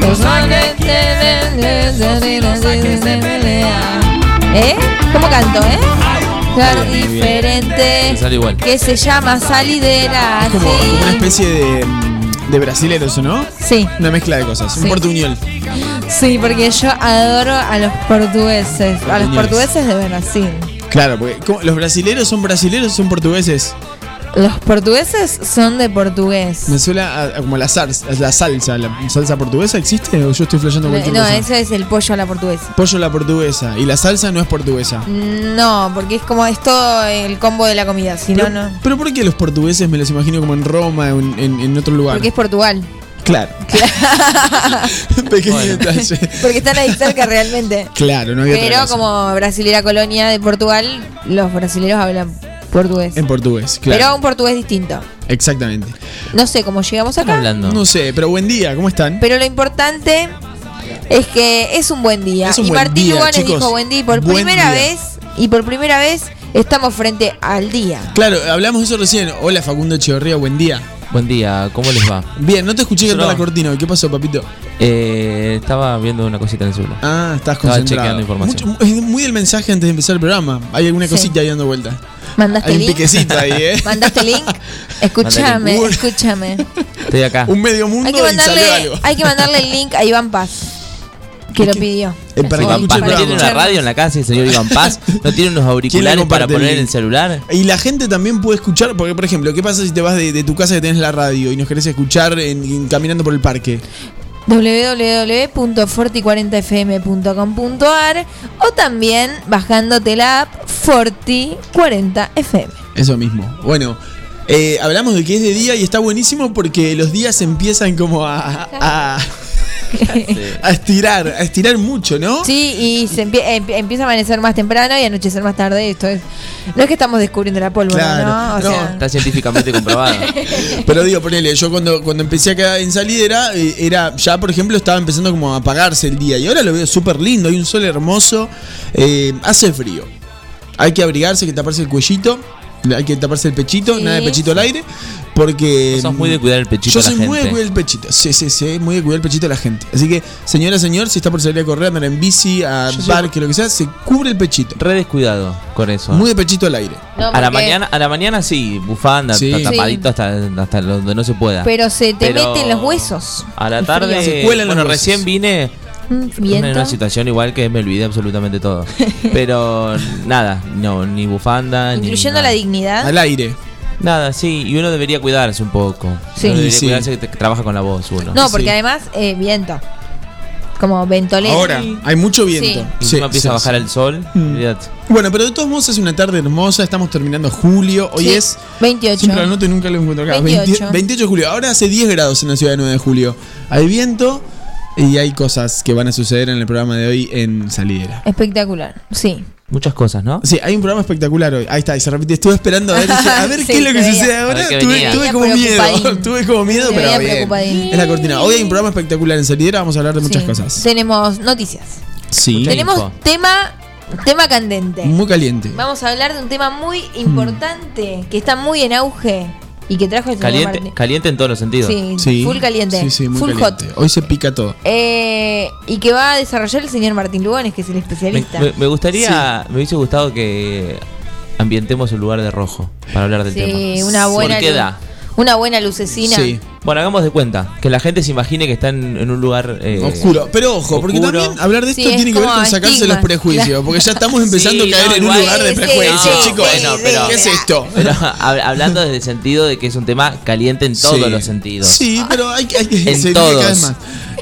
Los ángeles ¿Eh? ¿Cómo canto, eh? Bien. diferente sale igual. que se llama Salidera. Es como, una especie de, de brasileros, ¿no? Sí, Una mezcla de cosas. Un Sí. portuñol. sí, porque yo adoro a los portugueses, a los Portuñoles. portugueses de Brasil. Claro, porque ¿cómo? los brasileros son brasileros o son portugueses. Los portugueses son de portugués. Me suena a- a como la salsa, la salsa, la salsa portuguesa existe o yo estoy flasheando cualquier No, cosa. eso es el pollo a la portuguesa. Pollo a la portuguesa y la salsa no es portuguesa. No, porque es como es todo el combo de la comida, si no, pero, no. pero ¿por qué los portugueses me los imagino como en Roma, en, en- en otro lugar? Porque es Portugal. Claro. Pequeño detalle. Porque están ahí cerca realmente. Claro, no había otra Pero cosa. como brasilera colonia de Portugal, los brasileros hablan portugués. En portugués, claro. Pero un portugués distinto. Exactamente. No sé cómo llegamos acá. hablando. No sé, pero buen día, ¿cómo están? Pero lo importante es que es un buen día. Es un y buen Martín día, chicos. dijo buen día y por Buen primera día. vez, y por primera vez estamos frente al día. Claro, hablamos de eso recién. Hola Facundo Echeverría, buen día. Buen día, ¿cómo les va? Bien, no te escuché cantar la cortina. ¿Qué pasó, papito? Eh, estaba viendo una cosita en el celular. Ah, estás Estaba concentrado. chequeando información. Mucho- es muy del mensaje antes de empezar el programa. Hay alguna Sí. cosita ahí dando vuelta. ¿Mandaste Hay un link? piquecito ahí, ¿eh? ¿Mandaste link? Escúchame, escúchame. Estoy acá. Un medio mundo Hay que, y salió mandarle, algo. hay que mandarle el link a Iván Paz, que lo pidió. Eh, para Iván Paz, el ¿no tiene una radio en la casa el señor Iván Paz? ¿No tiene unos auriculares para el poner en el celular? Y la gente también puede escuchar, porque por ejemplo, ¿qué pasa si te vas de, de tu casa que tenés la radio y nos querés escuchar en- en- caminando por el parque? www.forti40fm.com.ar o también bajándote la app Forti40fm. Eso mismo. Bueno, eh, hablamos de que es de día y está buenísimo porque los días empiezan como a, a, a estirar, a estirar mucho, ¿no? Sí, y se empie- empie- empieza a amanecer más temprano y anochecer más tarde. Esto es. No es que estamos descubriendo la pólvora, Claro, ¿no? O no. sea, Está científicamente comprobado. Pero digo, ponele, yo cuando, cuando empecé acá en salidera, eh, era, ya por ejemplo estaba empezando como a apagarse el día y ahora lo veo súper lindo, hay un sol hermoso, eh, hace frío. Hay que abrigarse, hay que taparse el cuellito, hay que taparse el pechito, Sí. nada de pechito al aire, porque... Vos sos muy de cuidar el pechito Yo a la soy muy de cuidar el pechito, sí, sí, sí, muy de cuidar el pechito a la gente. Así que, señora, señor, si está por salir a correr, andar en bici, a Yo soy- parque, lo que sea, se cubre el pechito. Re descuidado con eso. Muy de pechito al aire. no, a la porque- mañana, a la mañana sí, bufanda, Sí. ta- tapadito hasta, hasta donde no se pueda. Pero se te Pero meten los huesos. A la tarde. Se cuelan los bueno, huesos. recién vine Mm, en Viento. una situación igual que me olvidé absolutamente todo. Pero nada, no, ni bufanda, ni Incluyendo nada. la dignidad. Al aire. Nada, sí, y uno debería cuidarse un poco. Sí. Uno debería Sí. cuidarse que te- trabaja con la voz uno. No, porque Sí. además, eh, viento. Como ventolera. Ahora, hay mucho viento. Sí. Y empieza sí, a bajar sí. el sol. Mm. Bueno, pero de todos modos es una tarde hermosa, estamos terminando julio, hoy Sí, es... 28. Siempre lo y nunca lo encuentro acá. 28. 20 28 de julio. Ahora hace 10 grados en la ciudad de 9 de julio. Hay viento y hay cosas que van a suceder en el programa de hoy en Salidera. Espectacular. Sí. Muchas cosas, ¿no? Sí, hay un programa espectacular hoy. Ahí está, y se repite. Estuve esperando a ver, dije, a ver Sí, qué es lo que veía. sucede ahora. Tuve, como miedo. Tuve como miedo, pero bien. Es la cortina. Hoy hay un programa espectacular en Salidera. Vamos a hablar de muchas Sí. cosas. Tenemos noticias. Sí. Mucha Tenemos info. tema, tema candente. Muy caliente. Vamos a hablar de un tema muy importante que está muy en auge y que trajo el Caliente, Martín. caliente en todos los sentidos. Sí, Sí. full caliente. Sí, sí, muy full caliente. hot. Hoy se pica todo. Eh, y que va a desarrollar el señor Martín Lugones, que es el especialista. me- me gustaría, me hubiese gustado que ambientemos el lugar de rojo para hablar del sí, tema. una buena ¿Por qué da? Una buena lucecina. Sí. Bueno, hagamos de cuenta, que la gente se imagine que está en, en un lugar eh, Oscuro. Pero ojo, porque oscuro. también hablar de Sí, esto es tiene que ver con sacarse estigma. los prejuicios. Porque ya estamos empezando Sí, a caer no, en un lugar de prejuicios, sí, chicos. sí, bueno, pero- ¿Qué es esto? Pero hab- hablando desde el sentido de que es un tema caliente en todos Sí. los sentidos. Sí, pero hay que, hay que En todos. cada vez más.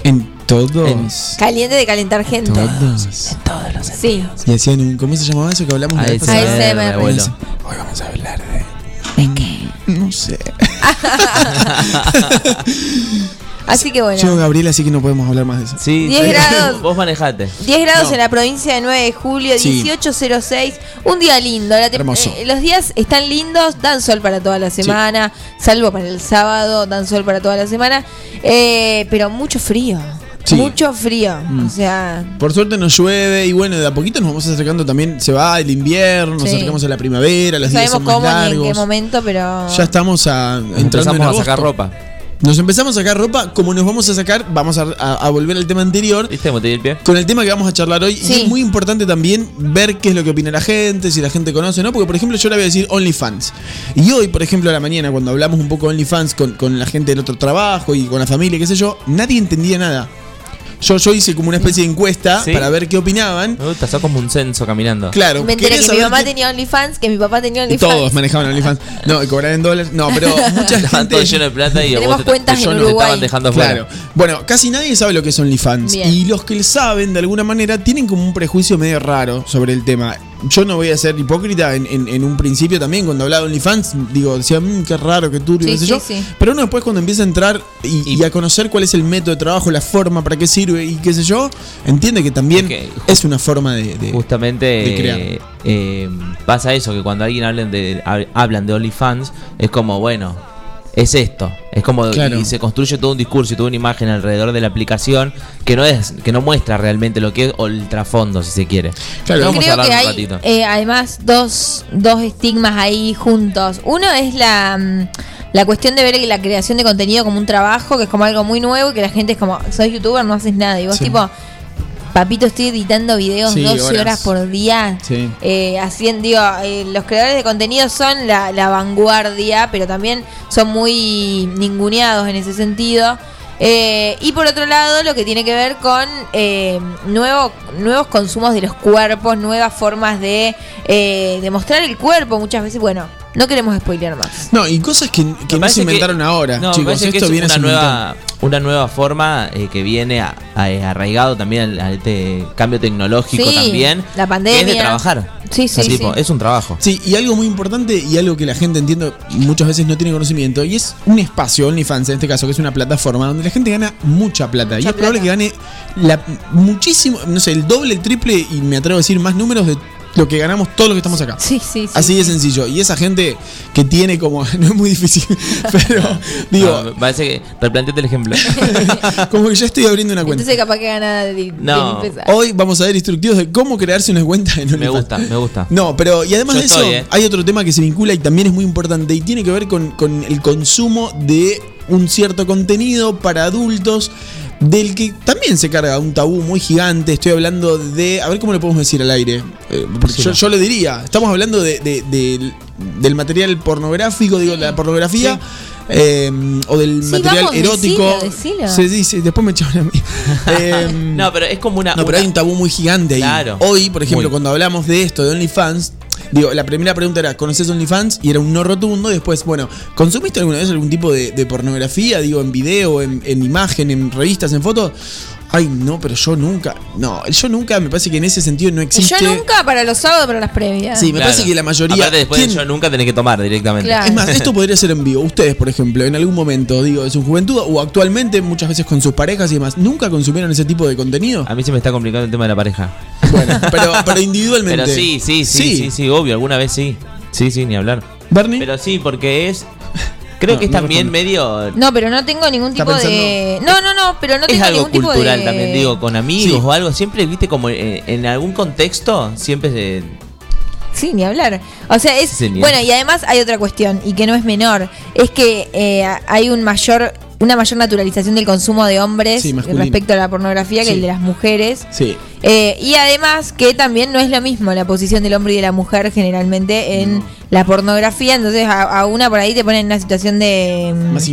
En todos. Caliente de calentar gente. Todos. Todos los Sí. Y hacían un. ¿Cómo se llamaba eso que hablamos pasada? ASMR, ASMR, abuelo. Hoy vamos a hablar de. ¿De qué? No sé. Así que bueno. Yo, Gabriela, así que no podemos hablar más de eso. Sí, 10 sí. grados. Vos manejate. 10 grados No. en la provincia de 9 de julio, Sí. 18.06. Un día lindo. La Hermoso. eh, los días están lindos, dan sol para toda la semana, salvo para el sábado, dan sol para toda la semana. Eh, pero mucho frío. Sí. Mucho frío. Mm. O sea, Por suerte nos llueve y bueno, de a poquito nos vamos acercando también, se va el invierno, nos acercamos a la primavera, los no días sabemos son más cómo ni en qué largos. momento, pero. Ya estamos a, entrando en Empezamos a sacar ropa. Nos empezamos a sacar ropa, como nos vamos a sacar, vamos a, a- a volver al tema anterior. ¿Viste cómo te di el pie? Con el tema que vamos a charlar hoy, Sí. y es muy importante también ver qué es lo que opina la gente, si la gente conoce, ¿no? Porque, por ejemplo, yo le voy a decir OnlyFans. Y hoy, por ejemplo, a la mañana, cuando hablamos un poco de OnlyFans con, con la gente del otro trabajo y con la familia, qué sé yo, nadie entendía nada. Yo, yo hice como una especie de encuesta ¿Sí? para ver qué opinaban. Me gusta, sos como un censo caminando. Claro, Me enteré que mi mamá qué- tenía OnlyFans, que mi papá tenía y OnlyFans. todos manejaban OnlyFans. No, y cobraban en dólares. No, pero mucha gente. de plata y a Tenemos vos te, cuentas te- en te Uruguay. estaban dejando Claro. fuera. Bueno, casi nadie sabe lo que es OnlyFans. Bien. Y los que saben, de alguna manera, tienen como un prejuicio medio raro sobre el tema. Yo no voy a ser hipócrita en, en- en un principio también, cuando hablaba de OnlyFans, digo, decía, "Mm, qué raro, qué turbio, Sí, qué sé sí, yo. sí. Pero uno después cuando empieza a entrar y, Y- y a conocer cuál es el método de trabajo, la forma, para qué sirve y qué sé yo, entiende que también Es una forma de... de- Justamente de crear. eh, eh, pasa eso, que cuando alguien hablan de, hab- hablan de OnlyFans, es como, bueno, es esto. Es como, Claro. y se construye todo un discurso y toda una imagen alrededor de la aplicación que no es que no muestra realmente lo que es o el trasfondo, si se quiere. Claro. Vamos a Creo hablar que un hay ratito. eh, además dos, dos estigmas ahí juntos. Uno es la, mm, la cuestión de ver la creación de contenido como un trabajo, que es como algo muy nuevo y que la gente es como, soy youtuber, no haces nada. Y vos Sí. tipo, papito, estoy editando videos Sí, 12 horas. horas. por día. Sí. Eh, haciendo, digo, eh, los creadores de contenido son la, la vanguardia, pero también son muy ninguneados en ese sentido. Eh, y por otro lado, lo que tiene que ver con eh, nuevo, nuevos consumos de los cuerpos, nuevas formas de, eh, de mostrar el cuerpo. Muchas veces, bueno, no queremos spoilear más. No, y cosas que, que no se inventaron que- ahora, no, chicos. que Esto es viene una nueva, una nueva forma eh, que viene a- a- eh, arraigado también al, al este cambio tecnológico Sí, también. la pandemia. que es de trabajar. Sí, O sea, sí, tipo, sí. Es un trabajo. Sí, y algo muy importante y algo que la gente entiendo muchas veces no tiene conocimiento, y es un espacio, OnlyFans en este caso, que es una plataforma donde la gente gana mucha plata. y es probable que gane la, muchísimo, no sé, el doble, el triple, y me atrevo a decir más números de lo que ganamos todos los que estamos acá. Sí, sí, sí. Así de sencillo. Y esa gente que tiene como. No es muy difícil, pero digo, No, parece que. Replanteate el ejemplo. como que ya estoy abriendo una cuenta. Entonces capaz que gana de, de No. Hoy vamos a ver instructivos de cómo crearse una cuenta en OnlyFans. me gusta, me gusta. No, pero y además Yo de eso, estoy, eh. hay otro tema que se vincula y también es muy importante y tiene que ver con, con el consumo de un cierto contenido para adultos del que también se carga un tabú muy gigante. Estoy hablando de, a ver cómo lo podemos decir al aire. Eh, porque Sí, yo, no. yo le diría, estamos hablando de, de- del- del material pornográfico, digo, la pornografía. eh, o del Sí, material vamos, erótico. decilo, decilo. Se dice, después me echaron a mí. Eh, No, pero es como una. no, pero una- hay un tabú muy gigante ahí. Claro. Hoy, por ejemplo, Muy. cuando hablamos de esto, de OnlyFans, digo, la primera pregunta era, ¿conoces OnlyFans? Y era un no rotundo. Y después, bueno, ¿consumiste alguna vez algún tipo de, pornografía? Digo, en video, en imagen, en revistas, en fotos. Ay, no, pero yo nunca. No, yo nunca, me parece que en ese sentido no existe. Yo nunca para los sábados, para las previas. Sí, me Claro. parece que la mayoría. Aparte, después ¿quién- de yo nunca tenés que tomar directamente. Claro. Es más, esto podría ser en vivo. Ustedes, por ejemplo, en algún momento, digo, de su juventud o actualmente, muchas veces con sus parejas y demás, ¿nunca consumieron ese tipo de contenido? A mí se me está complicando el tema de la pareja. Bueno, pero, pero individualmente. Pero sí, sí, sí, sí, sí, obvio, alguna vez sí. Sí, sí, ni hablar. Bernie. Pero sí, porque es. Creo No, que es no también medio. No, pero no tengo ningún ¿Está tipo de. No, no, no, pero no es tengo algo ningún tipo cultural de. también, digo, con amigos Sí. o algo. Siempre, viste, como eh, en algún contexto, siempre se. Sí, ni hablar. O sea, es. Bueno, y además hay otra cuestión, y que no es menor. Es que eh, hay un mayor. Una mayor naturalización del consumo de hombres Sí, respecto a la pornografía que Sí. el de las mujeres. Sí. Eh, y además que también no es lo mismo la posición del hombre y de la mujer generalmente en la pornografía. Entonces a, a una por ahí te ponen en una situación de. Más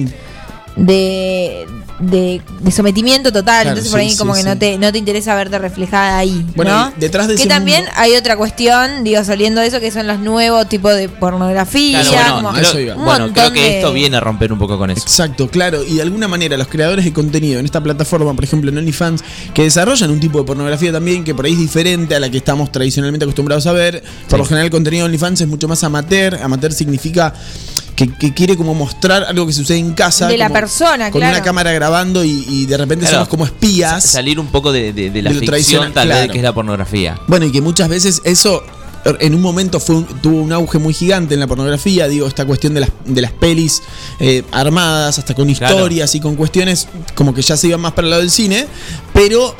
de, de, de sometimiento total. Claro, Entonces por sí, ahí como sí, que sí. no te, no te interesa verte reflejada ahí. Bueno, ¿no? y detrás de que ese también mundo- hay otra cuestión, digo, saliendo de eso, que son los nuevos tipos de pornografía. Claro, bueno, como eso creo, iba. bueno, creo que de- esto viene a romper un poco con eso. Exacto, claro. Y de alguna manera los creadores de contenido en esta plataforma, por ejemplo en OnlyFans, que desarrollan un tipo de pornografía también que por ahí es diferente a la que estamos tradicionalmente acostumbrados a ver. Por Sí. lo general el contenido de OnlyFans es mucho más amateur. Amateur significa que, que quiere como mostrar algo que sucede en casa. De la persona, Con claro. una cámara grabando y, y de repente Claro. somos como espías. Salir un poco de, de- de la De ficción, tal claro. vez, que es la pornografía. Bueno, y que muchas veces eso en un momento fue un- tuvo un auge muy gigante en la pornografía, digo, esta cuestión de las, de las pelis eh, armadas, hasta con Claro. historias y con cuestiones como que ya se iban más para el lado del cine, pero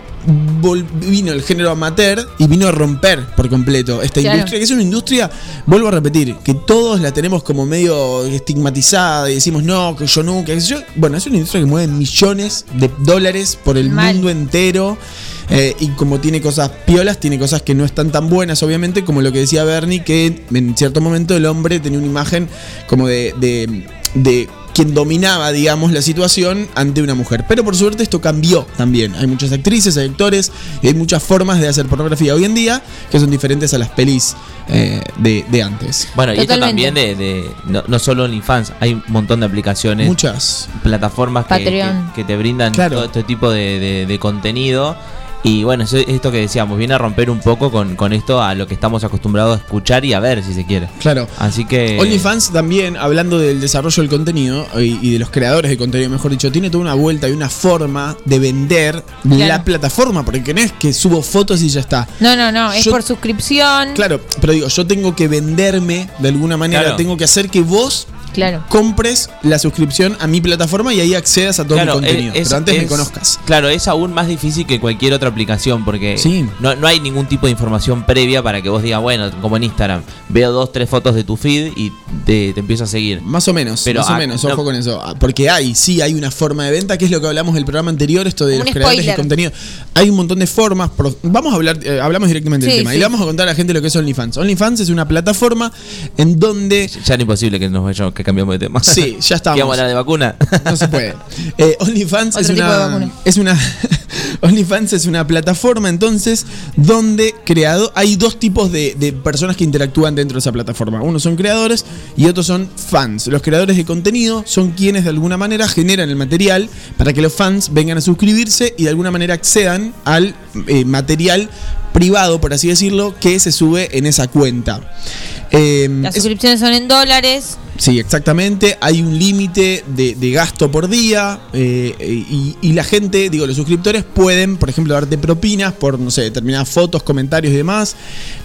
vino el género amateur y vino a romper por completo esta Claro. industria, que es una industria, vuelvo a repetir, que todos la tenemos como medio estigmatizada y decimos, no, que yo nunca, yo. Bueno, es una industria que mueve millones de dólares por el Mal. mundo entero. eh, y como tiene cosas piolas, tiene cosas que no están tan buenas, obviamente, como lo que decía Bernie, que en cierto momento el hombre tenía una imagen como de, de, de quien dominaba, digamos, la situación ante una mujer. Pero por suerte esto cambió también. Hay muchas actrices, hay actores, y hay muchas formas de hacer pornografía hoy en día que son diferentes a las pelis eh, de, de antes. Bueno, y esto también de, de- no, no solo OnlyFans, hay un montón de aplicaciones, Muchas. plataformas que, Patreon. que- que te brindan Claro. todo este tipo de, de- de contenido. Y bueno, eso esto que decíamos, viene a romper un poco con, con esto a lo que estamos acostumbrados a escuchar y a ver, si se quiere. Claro. Así que... OnlyFans también, hablando del desarrollo del contenido y, y de los creadores de contenido, mejor dicho, tiene toda una vuelta y una forma de vender Claro. la plataforma, porque no es que subo fotos y ya está. No, no, no, es Yo- por suscripción. Claro, pero digo, yo tengo que venderme de alguna manera, Claro. tengo que hacer que vos Claro. compres la suscripción a mi plataforma y ahí accedas a todo Claro, mi contenido. es- pero antes me conozcas. Claro, es aún más difícil que cualquier otra aplicación porque Sí. no, no hay ningún tipo de información previa para que vos digas, bueno, como en Instagram, veo dos, tres fotos de tu feed y te, te empiezo a seguir. Más o menos, Pero, más o menos, no- ojo con eso. Ah, Porque hay, sí, hay una forma de venta, que es lo que hablamos del programa anterior, esto de los creadores de contenido. Hay un montón de formas. pro- Vamos a hablar, eh, hablamos directamente del Sí, tema. sí. Y le vamos a contar a la gente lo que es OnlyFans. OnlyFans es una plataforma en donde. Ya era imposible que nos vayamos, que cambiamos de tema. Sí, ya ¿Que vamos estamos. a hablar de vacuna? No se puede. Eh, OnlyFans es tipo de una, es una OnlyFans es una plataforma entonces donde creado hay dos tipos de, de personas que interactúan dentro de esa plataforma. Unos son creadores y otros son fans. Los creadores de contenido son quienes de alguna manera generan el material para que los fans vengan a suscribirse y de alguna manera accedan al eh, material privado, por así decirlo, que se sube en esa cuenta. Eh, Las es- suscripciones son en dólares. Sí, exactamente. Hay un límite de, de gasto por día eh, y, y la gente, digo, los suscriptores pueden, por ejemplo, darte propinas por, no sé, determinadas fotos, comentarios y demás.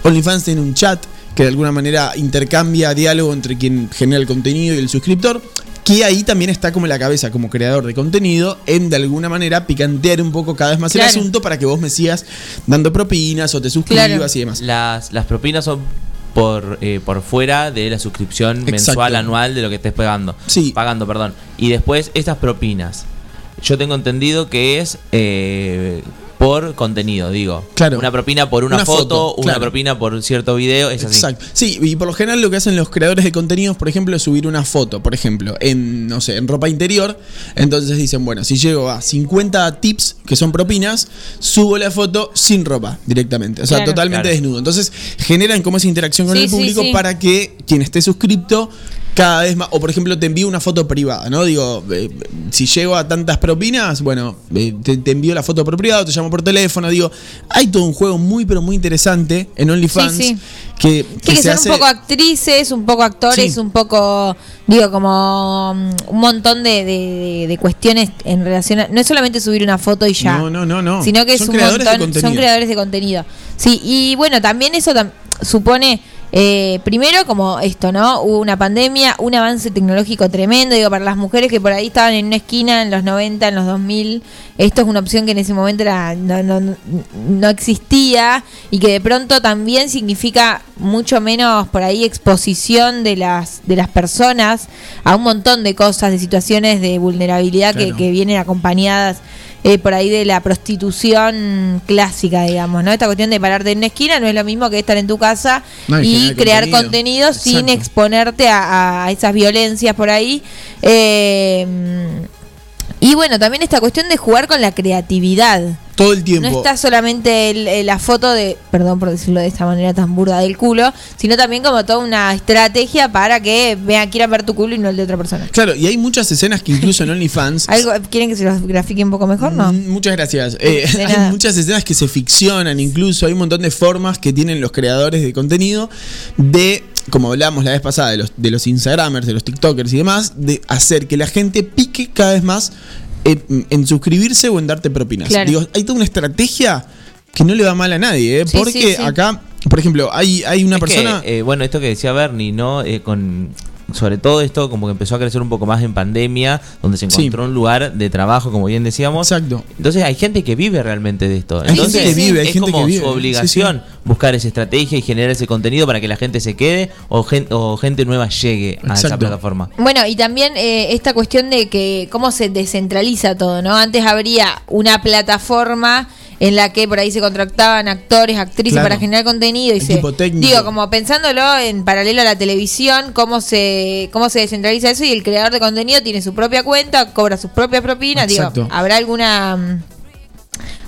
OnlyFans tiene un chat que de alguna manera intercambia diálogo entre quien genera el contenido y el suscriptor. Que ahí también está como la cabeza, como creador de contenido, en de alguna manera picantear un poco cada vez más Claro. el asunto para que vos me sigas dando propinas o te suscribas Claro. y demás. Las, las propinas son por, eh, por fuera de la suscripción Exacto. mensual, anual de lo que estés pagando. Sí. Pagando, perdón. Y después, estas propinas. Yo tengo entendido que es eh, por contenido, digo. Claro. Una propina por una, Una foto, foto, una claro. propina por cierto video, es así. Exacto. Sí, y por lo general lo que hacen los creadores de contenidos, por ejemplo, es subir una foto, por ejemplo, en, no sé, en ropa interior. Entonces dicen, bueno, si llego a 50 tips que son propinas, subo la foto sin ropa directamente. O sea, Claro. totalmente Claro. desnudo. Entonces generan como esa interacción con Sí, el sí, público sí. para que quien esté suscripto cada vez más, o por ejemplo te envío una foto privada, ¿no? Digo, eh, si llego a tantas propinas, bueno, eh, te, te envío la foto por privado, te llamo por teléfono, digo, hay todo un juego muy pero muy interesante en OnlyFans Sí, sí. que, Sí, que se son hace- un poco actrices, un poco actores, un poco, digo, como mm, un montón de, de- de- de cuestiones en relación a... No es solamente subir una foto y ya. No, no, no, no. Sino que es Son un creadores de montón, contenido. son creadores de contenido. Sí, y bueno, también eso tam- supone, eh, primero como esto, ¿no? Hubo una pandemia, un avance tecnológico tremendo, digo, para las mujeres que por ahí estaban en una esquina en los 90, en los 2000, esto es una opción que en ese momento era, no, no, no- existía y que de pronto también significa mucho menos por ahí exposición de las, de las personas a un montón de cosas, de situaciones de vulnerabilidad que, Claro. que vienen acompañadas eh, por ahí de la prostitución clásica, digamos, ¿no? Esta cuestión de pararte en una esquina no es lo mismo que estar en tu casa No, y crear contenido. contenido, sin exponerte a, a esas violencias por ahí. Eh, y bueno, también esta cuestión de jugar con la creatividad. Todo el tiempo. No está solamente el- eh, la foto de, perdón por decirlo de esta manera tan burda del culo, sino también como toda una estrategia para que vean, quieran ver tu culo y no el de otra persona. Claro, y hay muchas escenas que incluso en OnlyFans. ¿Algo, ¿Quieren que se los grafique un poco mejor? No. Mm, Muchas gracias. Eh, hay muchas escenas que se ficcionan, incluso hay un montón de formas que tienen los creadores de contenido de, como hablamos la vez pasada, de los, de los Instagramers, de los TikTokers y demás, de hacer que la gente pique cada vez más en, en suscribirse o en darte propinas. Claro. Digo, hay toda una estrategia que no le va mal a nadie, ¿eh? Sí, porque sí, sí. acá por ejemplo, hay, hay una Es que, persona. eh, bueno, esto que decía Bernie, ¿no? Eh, con sobre todo esto como que empezó a crecer un poco más en pandemia, donde se Sí. encontró un lugar de trabajo, como bien decíamos. Exacto. Entonces hay gente que vive realmente de esto. Hay Entonces gente que vive, hay es gente como que vive. su obligación buscar esa estrategia y generar ese contenido para que la gente se quede o, gen- o gente nueva llegue a esa plataforma. Bueno, y también eh, esta cuestión de que cómo se descentraliza todo, ¿no? Antes habría una plataforma en la que por ahí se contrataban actores, actrices Claro. para generar contenido y se digo, como pensándolo en paralelo a la televisión, cómo se cómo se descentraliza eso y el creador de contenido tiene su propia cuenta, cobra sus propias propinas, Exacto. digo, habrá alguna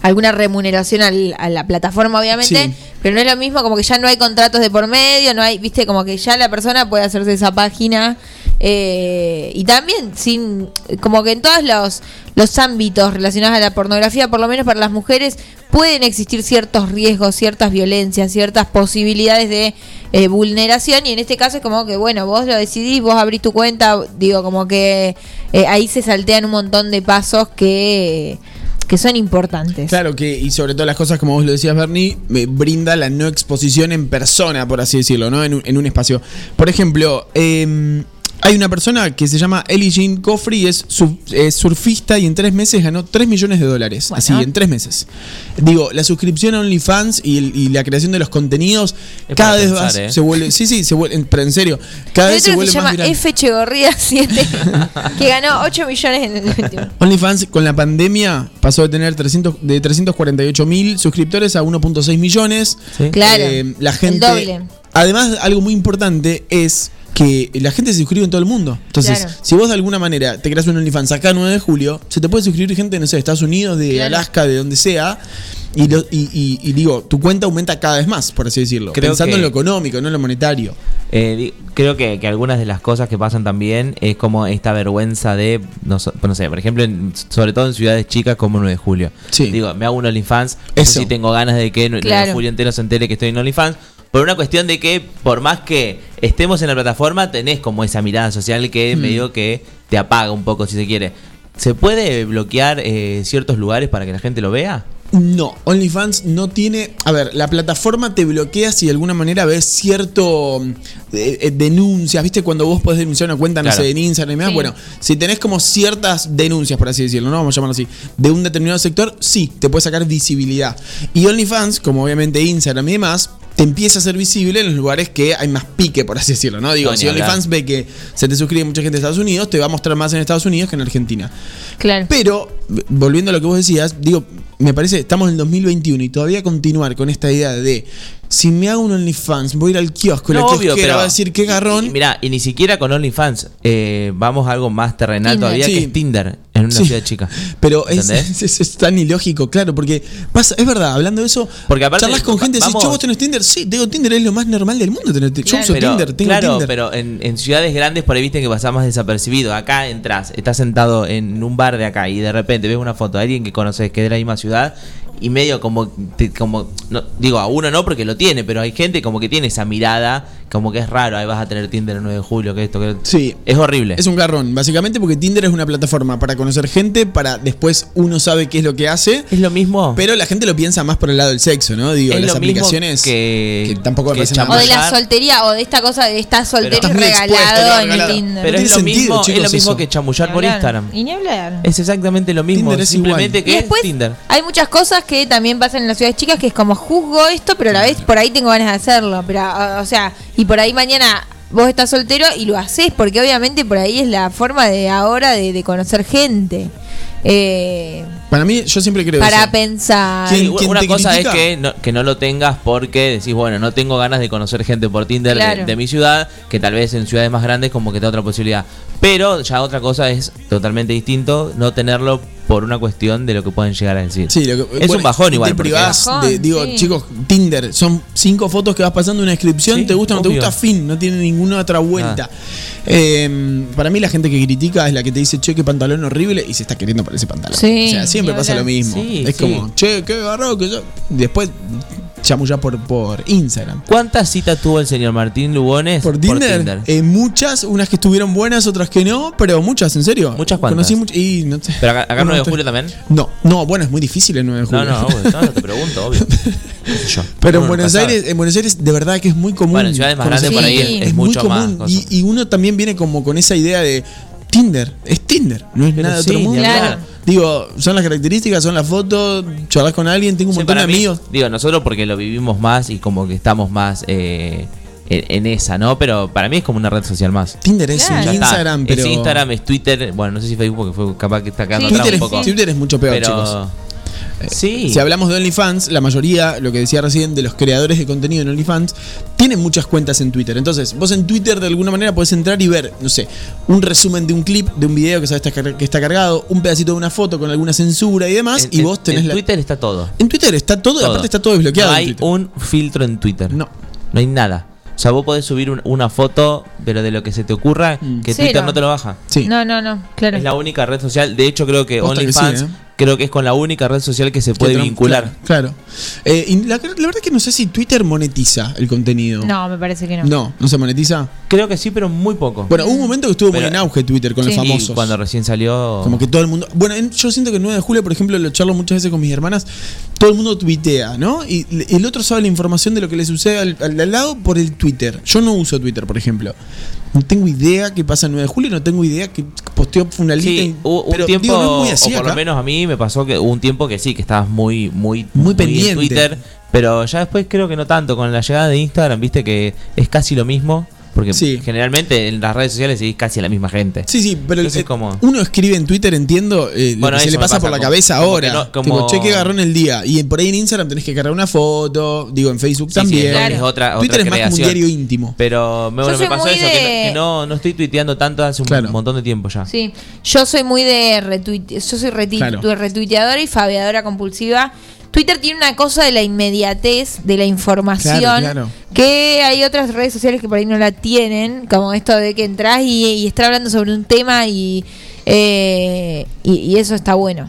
alguna remuneración al- a la plataforma obviamente, Sí. pero no es lo mismo como que ya no hay contratos de por medio, no hay, viste, como que ya la persona puede hacerse esa página eh, y también sin, como que en todos los, los ámbitos relacionados a la pornografía, por lo menos para las mujeres, pueden existir ciertos riesgos, ciertas violencias, ciertas posibilidades de eh, vulneración y en este caso es como que, bueno, vos lo decidís, vos abrís tu cuenta, digo, como que eh, ahí se saltean un montón de pasos que, que son importantes. Claro que, y sobre todo las cosas, como vos lo decías, Bernie, me brinda la no exposición en persona, por así decirlo, ¿no? En un, en un espacio. Por ejemplo, eh, hay una persona que se llama Ellie Jean Coffrey, es, su- es surfista y en tres meses ganó 3 millones de dólares. Bueno. Así, en tres meses. Digo, la suscripción a OnlyFans y, el- y la creación de los contenidos Es cada vez pensar, más ¿eh? se vuelve. Sí, sí, se vuelve. Pero en serio, cada vez se vuelve se más llama viral. F. Chegorría 7, que ganó 8 millones en el último. OnlyFans con la pandemia pasó de tener 300, de 348 mil suscriptores a 1.6 millones. Sí. Claro, Eh, la el gente. doble. Además, algo muy importante es que la gente se suscribe en todo el mundo. Entonces, Claro. si vos de alguna manera te creas un OnlyFans acá 9 de julio, se te puede suscribir gente, no sé, de Estados Unidos, de Claro. Alaska, de donde sea. Y, lo- y, y- y digo, tu cuenta aumenta cada vez más, por así decirlo. Creo pensando que- en lo económico, no en lo monetario. Eh, creo que, que algunas de las cosas que pasan también es como esta vergüenza de, no, so- no sé, por ejemplo, en- sobre todo en ciudades chicas como 9 de julio. Sí. Digo, me hago un OnlyFans, no sé si tengo ganas de que 9 Claro. de julio entero se entere que estoy en OnlyFans, por una cuestión de que por más que estemos en la plataforma, tenés como esa mirada social que Hmm. medio que te apaga un poco si se quiere. ¿Se puede bloquear eh, ciertos lugares para que la gente lo vea? No, OnlyFans no tiene. A ver, la plataforma te bloquea si de alguna manera ves cierto mm, eh, eh, denuncias, ¿viste? Cuando vos podés denunciar una cuenta, no Claro. sé, en Instagram y demás. Sí. Bueno, si tenés como ciertas denuncias, por así decirlo, ¿no? Vamos a llamarlo así, de un determinado sector, sí, te puede sacar visibilidad. Y OnlyFans, como obviamente Instagram y demás, te empieza a ser visible en los lugares que hay más pique, por así decirlo, ¿no? Digo, No, ni si. OnlyFans ve que se te suscribe mucha gente de Estados Unidos, te va a mostrar más en Estados Unidos que en Argentina. Claro. Pero, volviendo a lo que vos decías, digo, me parece, estamos en el 2021 y todavía continuar con esta idea de si me hago un OnlyFans, voy a ir al kiosco, la No, obvio, kiosquera pero- va a decir qué garrón. Y, mira, y ni siquiera con OnlyFans. eh, vamos a algo más terrenal Tinder. todavía, Sí. que es Tinder en una Sí. ciudad chica. Pero es, es- es tan ilógico, claro, porque pasa, es verdad, hablando de eso, Porque aparte, charlas con gente y decís, "Che, vos tenés Tinder, sí, tengo Tinder, es lo más normal del mundo tener Tinder. Yo uso Pero, Tinder, tengo claro, Tinder. pero en, en ciudades grandes por ahí viste que pasás más desapercibido. Acá entras, estás sentado en un bar de acá y de repente ves una foto de alguien que conoces que es de la misma ciudad y medio como, como no, digo, a uno no porque lo tiene, pero hay gente como que tiene esa mirada, como que es raro, ahí vas a tener Tinder el 9 de julio, que esto, que Sí. es horrible. Es un garrón, básicamente porque Tinder es una plataforma para conocer gente, para después uno sabe qué es lo que hace. Es lo mismo. Pero la gente lo piensa más por el lado del sexo, ¿no? Digo, Es las lo mismo aplicaciones que- que tampoco me que nada O de la soltería, o de esta cosa de estar soltero y expuesto, regalado en el. Tinder. pero tiene es lo sentido, mismo, es lo mismo eso. que chamullar por. Instagram. Y ni hablar. Es exactamente lo mismo, Tinder es simplemente igual. que Y es después Tinder. hay muchas cosas que también pasan en las ciudades chicas que es como juzgo esto, pero a la vez por ahí tengo ganas de hacerlo. Pero, o sea, y por ahí mañana vos estás soltero y lo haces, porque obviamente por ahí es la forma de ahora de, de conocer gente. Eh, Para mí, yo siempre creo para eso. pensar. ¿Quién- una cosa critica? es que no, que no lo tengas porque decís, bueno, no tengo ganas de conocer gente por Tinder de- de, mi ciudad, que tal vez en ciudades más grandes como que te da otra posibilidad. Pero ya otra cosa es totalmente distinto no tenerlo por una cuestión de lo que pueden llegar a decir. Sí, lo que- es bueno, un bajón te igual. porque- privás Bajón, de- digo, sí. chicos, Tinder, son cinco fotos que vas pasando una descripción, Sí, te gusta o no te gusta, fin, no tiene ninguna otra vuelta. Eh, para mí la gente que critica es la que te dice, che, qué pantalón horrible, y se está queriendo para ese pantalón. Sí, o sea, siempre pasa lo mismo. Sí, es sí. como, che, qué garro que yo. Después chamullar por, por Instagram. ¿Cuántas citas tuvo el señor Martín Lugones Por Tinder, eh, muchas, unas que estuvieron buenas, otras que no, pero muchas, en serio. ¿Muchas cuántas? Conocí much- y no sé. Pero acá, acá en No, 9 de julio también. No, no, bueno, es muy difícil el 9 de julio. No, no, obvio, no, te pregunto, obvio. Pero en Buenos. Aires, en Buenos Aires de verdad que es muy común. Bueno, en ciudades más grandes por ahí Sí. es, es muy mucho más. común. cosa. Y, y uno también viene como con esa idea de Tinder. Es Tinder, no es Pero nada de sí, otro mundo. hablar. Digo, son las características, son las fotos, charlas con alguien, tengo un Sí, montón de mí, amigos. Digo, nosotros porque lo vivimos más y como que estamos más eh, en, en esa, ¿no? Pero para mí es como una red social más. Tinder es Claro. Instagram, pero. Es Instagram, es Twitter. Bueno, no sé si Facebook fue capaz que está quedando Sí. atrás Twitter, un es, poco. Twitter es mucho peor, pero, chicos. Sí. Si hablamos de OnlyFans, la mayoría, lo que decía recién, de los creadores de contenido en OnlyFans, tienen muchas cuentas en Twitter. Entonces, vos en Twitter de alguna manera podés entrar y ver, no sé, un resumen de un clip, de un video que sabes que está cargado, un pedacito de una foto con alguna censura y demás, En- y vos tenés en la. Twitter está todo. En Twitter está todo, Todo. aparte está todo desbloqueado. No hay Twitter. un filtro en Twitter. No. No hay nada. O sea, vos podés subir un- una foto, pero de lo que se te ocurra, Mm. que Cero. Twitter no te lo baja. Sí. No, no, no, claro. Es la única red social. De hecho, creo que OnlyFans, sí, ¿eh? Creo que es con la única red social que se Que puede vincular. Claro. claro. Eh, y la, la verdad que no sé si Twitter monetiza el contenido. No, me parece que no. No, no se monetiza. Creo que sí, pero muy poco. Bueno, hubo un momento que estuvo muy Pero- en auge Twitter con Sí. los Y famosos. cuando recién salió. Como que todo el mundo. Bueno, en- yo siento que el 9 de julio, por ejemplo, lo charlo muchas veces con mis hermanas. Todo el mundo tuitea, ¿no? Y el otro sabe la información de lo que le sucede al, al lado por el Twitter. Yo no uso Twitter, por ejemplo. No tengo idea qué pasa el 9 de julio, no tengo idea que posteó Funalita. Sí, hubo un pero, tiempo, digo, no es muy así o por lo menos a mí me pasó que hubo un tiempo que sí, que estabas muy, muy, Muy en pendiente. Twitter, pero ya después creo que no tanto. Con la llegada de Instagram, viste que es casi lo mismo, porque Sí. generalmente en las redes sociales seguís casi a la misma gente. Sí, sí, pero Entonces, eh, como- uno escribe en Twitter, entiendo, eh, lo Bueno, que se le pasa, pasa por la cabeza como ahora. que no- como- Tipo, che, qué agarró en el día. Y por ahí en Instagram tenés que cargar una foto, digo, en Facebook Sí, sí, también. es Claro. otra, Twitter otra es más como un creación. diario íntimo. Pero me, Yo bueno, me pasó eso, que, no, de- que no, no estoy tuiteando tanto hace un Claro. montón de tiempo ya. Sí, yo soy muy de retweet, yo soy Claro. retuiteadora y fabeadora compulsiva. Twitter tiene una cosa de la inmediatez de la información Claro, claro. que hay otras redes sociales que por ahí no la tienen, como esto de que entras y, y hablando sobre un tema y, eh, y, y eso está bueno.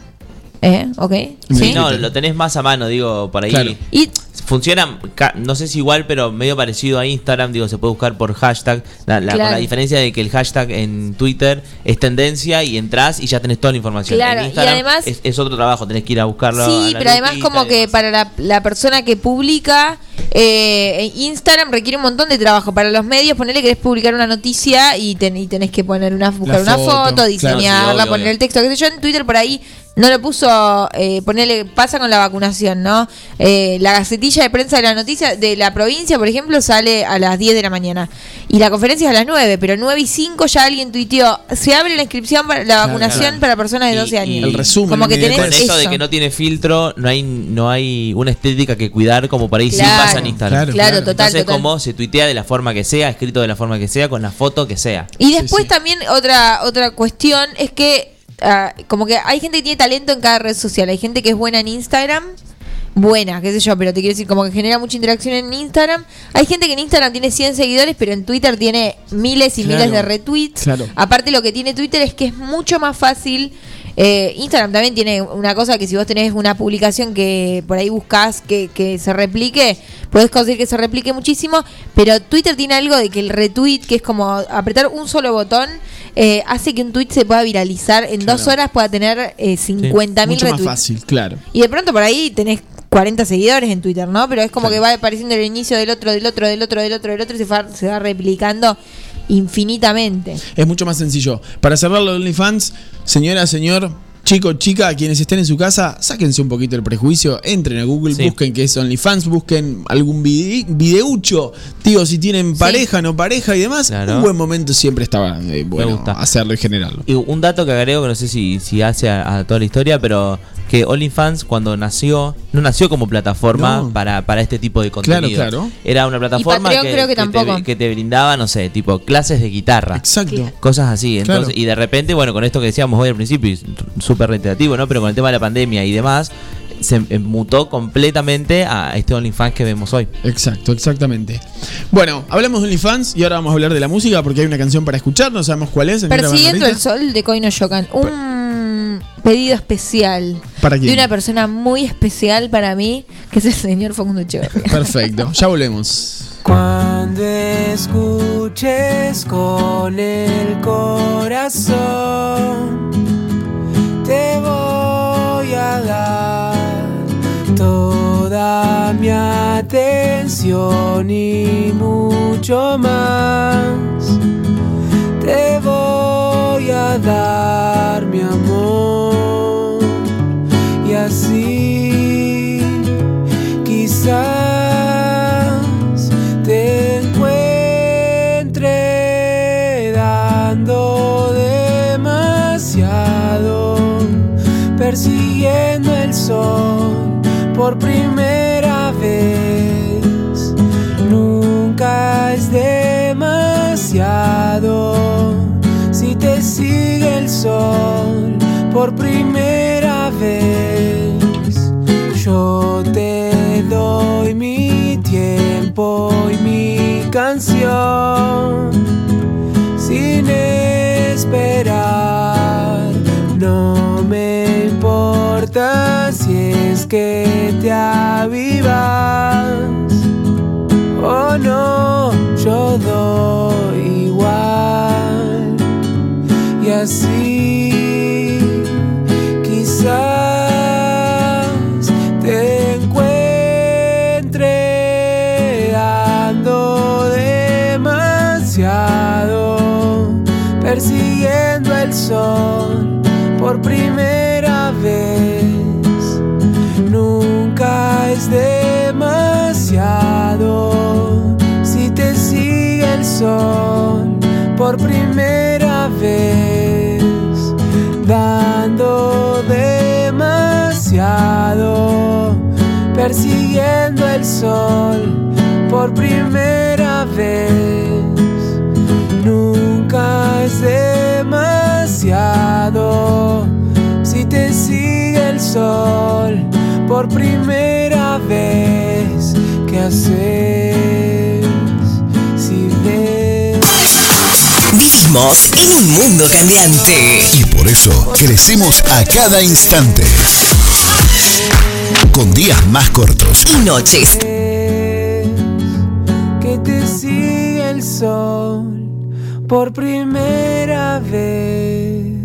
¿Eh? ¿Ok? Sí. No, lo tenés más a mano, digo, por ahí. Claro. Y Funciona, no sé si igual, pero medio parecido a Instagram, digo, se puede buscar por hashtag, la, la- con la diferencia de que el hashtag en Twitter es tendencia y entras y ya tenés toda la información. Claro, en y además- es, es otro trabajo, tenés que ir a buscarlo. Sí, pero además como que para la, la persona que publica, eh, Instagram requiere un montón de trabajo. Para los medios, ponerle que querés publicar una noticia y, ten- y tenés que poner una, buscar una foto, foto, claro. diseñarla, Sí, obvio, poner obvio. el texto, qué sé yo. En Twitter por ahí no lo puso, eh, ponerle, pasa con la vacunación, ¿no? Eh, la gacetilla de prensa de la noticia de la provincia, por ejemplo, sale a las 10 de la mañana. Y la conferencia es a las 9, pero 9 y 5 ya alguien tuiteó, se abre la inscripción para la vacunación claro. para personas de Y- 12 años. y- El resumen, Como que tenés Con esto de eso. que no tiene filtro, no hay no hay una estética que cuidar como ahí sí Claro. pasa en Instagram. Claro, Claro, claro. total, Entonces, total. como se tuitea de la forma que sea, escrito de la forma que sea, con la foto que sea. Y Sí, después sí. también otra, otra cuestión es que ah, como que hay gente que tiene talento en cada red social. Hay gente que es buena en Instagram, buena, qué sé yo, pero te quiero decir, como que genera mucha interacción en Instagram. Hay gente que en Instagram tiene 100 seguidores, pero en Twitter tiene miles y Claro. miles de retweets. Claro. Aparte lo que tiene Twitter es que es mucho más fácil. Eh, Instagram también tiene una cosa que si vos tenés una publicación que por ahí buscas que, que se replique, podés conseguir que se replique muchísimo, pero Twitter tiene algo de que el retweet, que es como apretar un solo botón, eh, hace que un tweet se pueda viralizar, en dos horas pueda tener eh, 50 mil más retweets. fácil, claro. Y de pronto por ahí tenés 40 seguidores en Twitter, ¿no? Pero es como Claro. que va apareciendo el inicio del otro, del otro, del otro, del otro, del otro, y se va, se va replicando infinitamente. Es mucho más sencillo. Para cerrar lo de OnlyFans, señora, señor, chico, chica, quienes estén en su casa, sáquense un poquito el prejuicio, entren a Google, Sí. busquen qué es OnlyFans, busquen algún vide- videucho, digo, si tienen pareja, no pareja y demás, Claro. un buen momento siempre estaba eh, bueno gusta. hacerlo y generarlo. Y un dato que agrego, que no sé si, si hace a, a toda la historia, pero que OnlyFans cuando nació, no nació como plataforma No. para, para este tipo de contenido. claro. Era una plataforma que, creo que te- tampoco. que te brindaba, no sé, tipo clases de guitarra. Exacto. Claro. Cosas así, entonces, Claro. y de repente, bueno, con esto que decíamos hoy al principio, y s- súper reiterativo, ¿no? Pero con el tema de la pandemia y demás, se eh, mutó completamente a este OnlyFans que vemos hoy. Exacto, exactamente. Bueno, hablamos de OnlyFans y ahora vamos a hablar de la música porque hay una canción para escuchar, no sabemos cuál es. Persiguiendo el sol de Coino Shokan. Un un pedido especial. ¿Para quién? De una persona muy especial para mí, que es el señor Facundo Echeverría. Perfecto, ya volvemos. Cuando escuches con el corazón, mi atención y mucho más. Te voy a dar mi amor y así quizás te encuentre dando demasiado, persiguiendo el sol por primera vez. Yo te doy mi tiempo y mi canción sin esperar. No me importa si es que te avivas o no, yo doy igual. Vivimos en un mundo cambiante. Y por eso crecemos a cada instante. Con días más cortos Y noches que te sigue el sol por primera vez.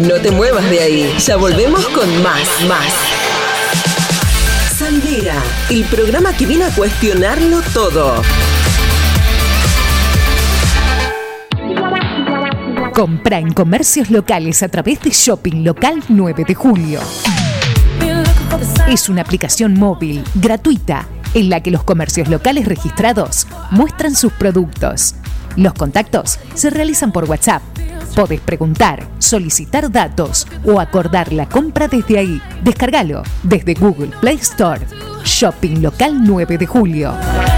No te muevas de ahí. Ya volvemos con más, más. El programa que viene a cuestionarlo todo. Compra en comercios locales a través de Shopping Local 9 de Julio. Es una aplicación móvil, gratuita, en la que los comercios locales registrados muestran sus productos. Los contactos se realizan por WhatsApp. Podés preguntar, solicitar datos o acordar la compra desde ahí. Descargalo desde Google Play Store. Shopping Local 9 de Julio.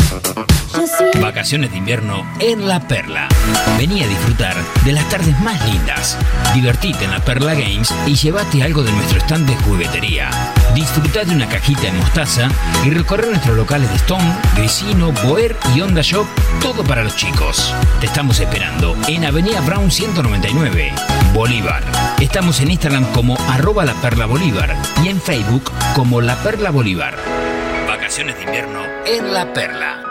Vacaciones de invierno en La Perla. Vení a disfrutar de las tardes más lindas. Divertite en La Perla Games y llévate algo de nuestro stand de juguetería. Disfruta de una cajita en mostaza y recorrer nuestros locales de Stone, Grisino, Boer y Onda Shop, todo para los chicos. Te estamos esperando en Avenida Brown 199, Bolívar. Estamos en Instagram como arroba La Perla Bolívar y en Facebook como La Perla Bolívar. Vacaciones de invierno en La Perla.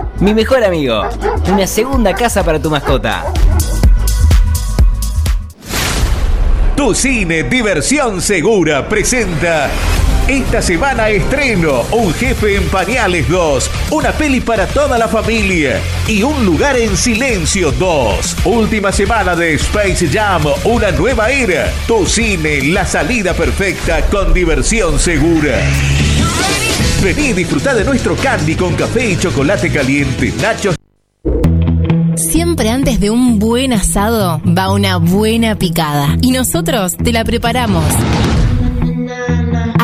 Mi mejor amigo, una segunda casa para tu mascota. Tu cine Diversión Segura presenta esta semana estreno Un jefe en pañales 2, una peli para toda la familia y Un lugar en silencio 2. Última semana de Space Jam, una nueva era. Tu cine, la salida perfecta con diversión segura. Vení y disfrutar de nuestro candy con café y chocolate caliente, nachos Siempre antes de un buen asado va una buena picada. Y nosotros te la preparamos.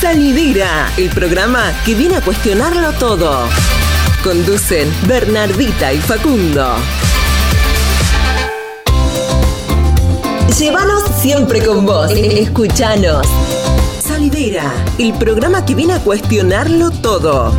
Salidera, el programa que viene a cuestionarlo todo. Conducen Bernardita y Facundo. Llévanos siempre con vos. Escuchanos. Salidera, el programa que viene a cuestionarlo todo.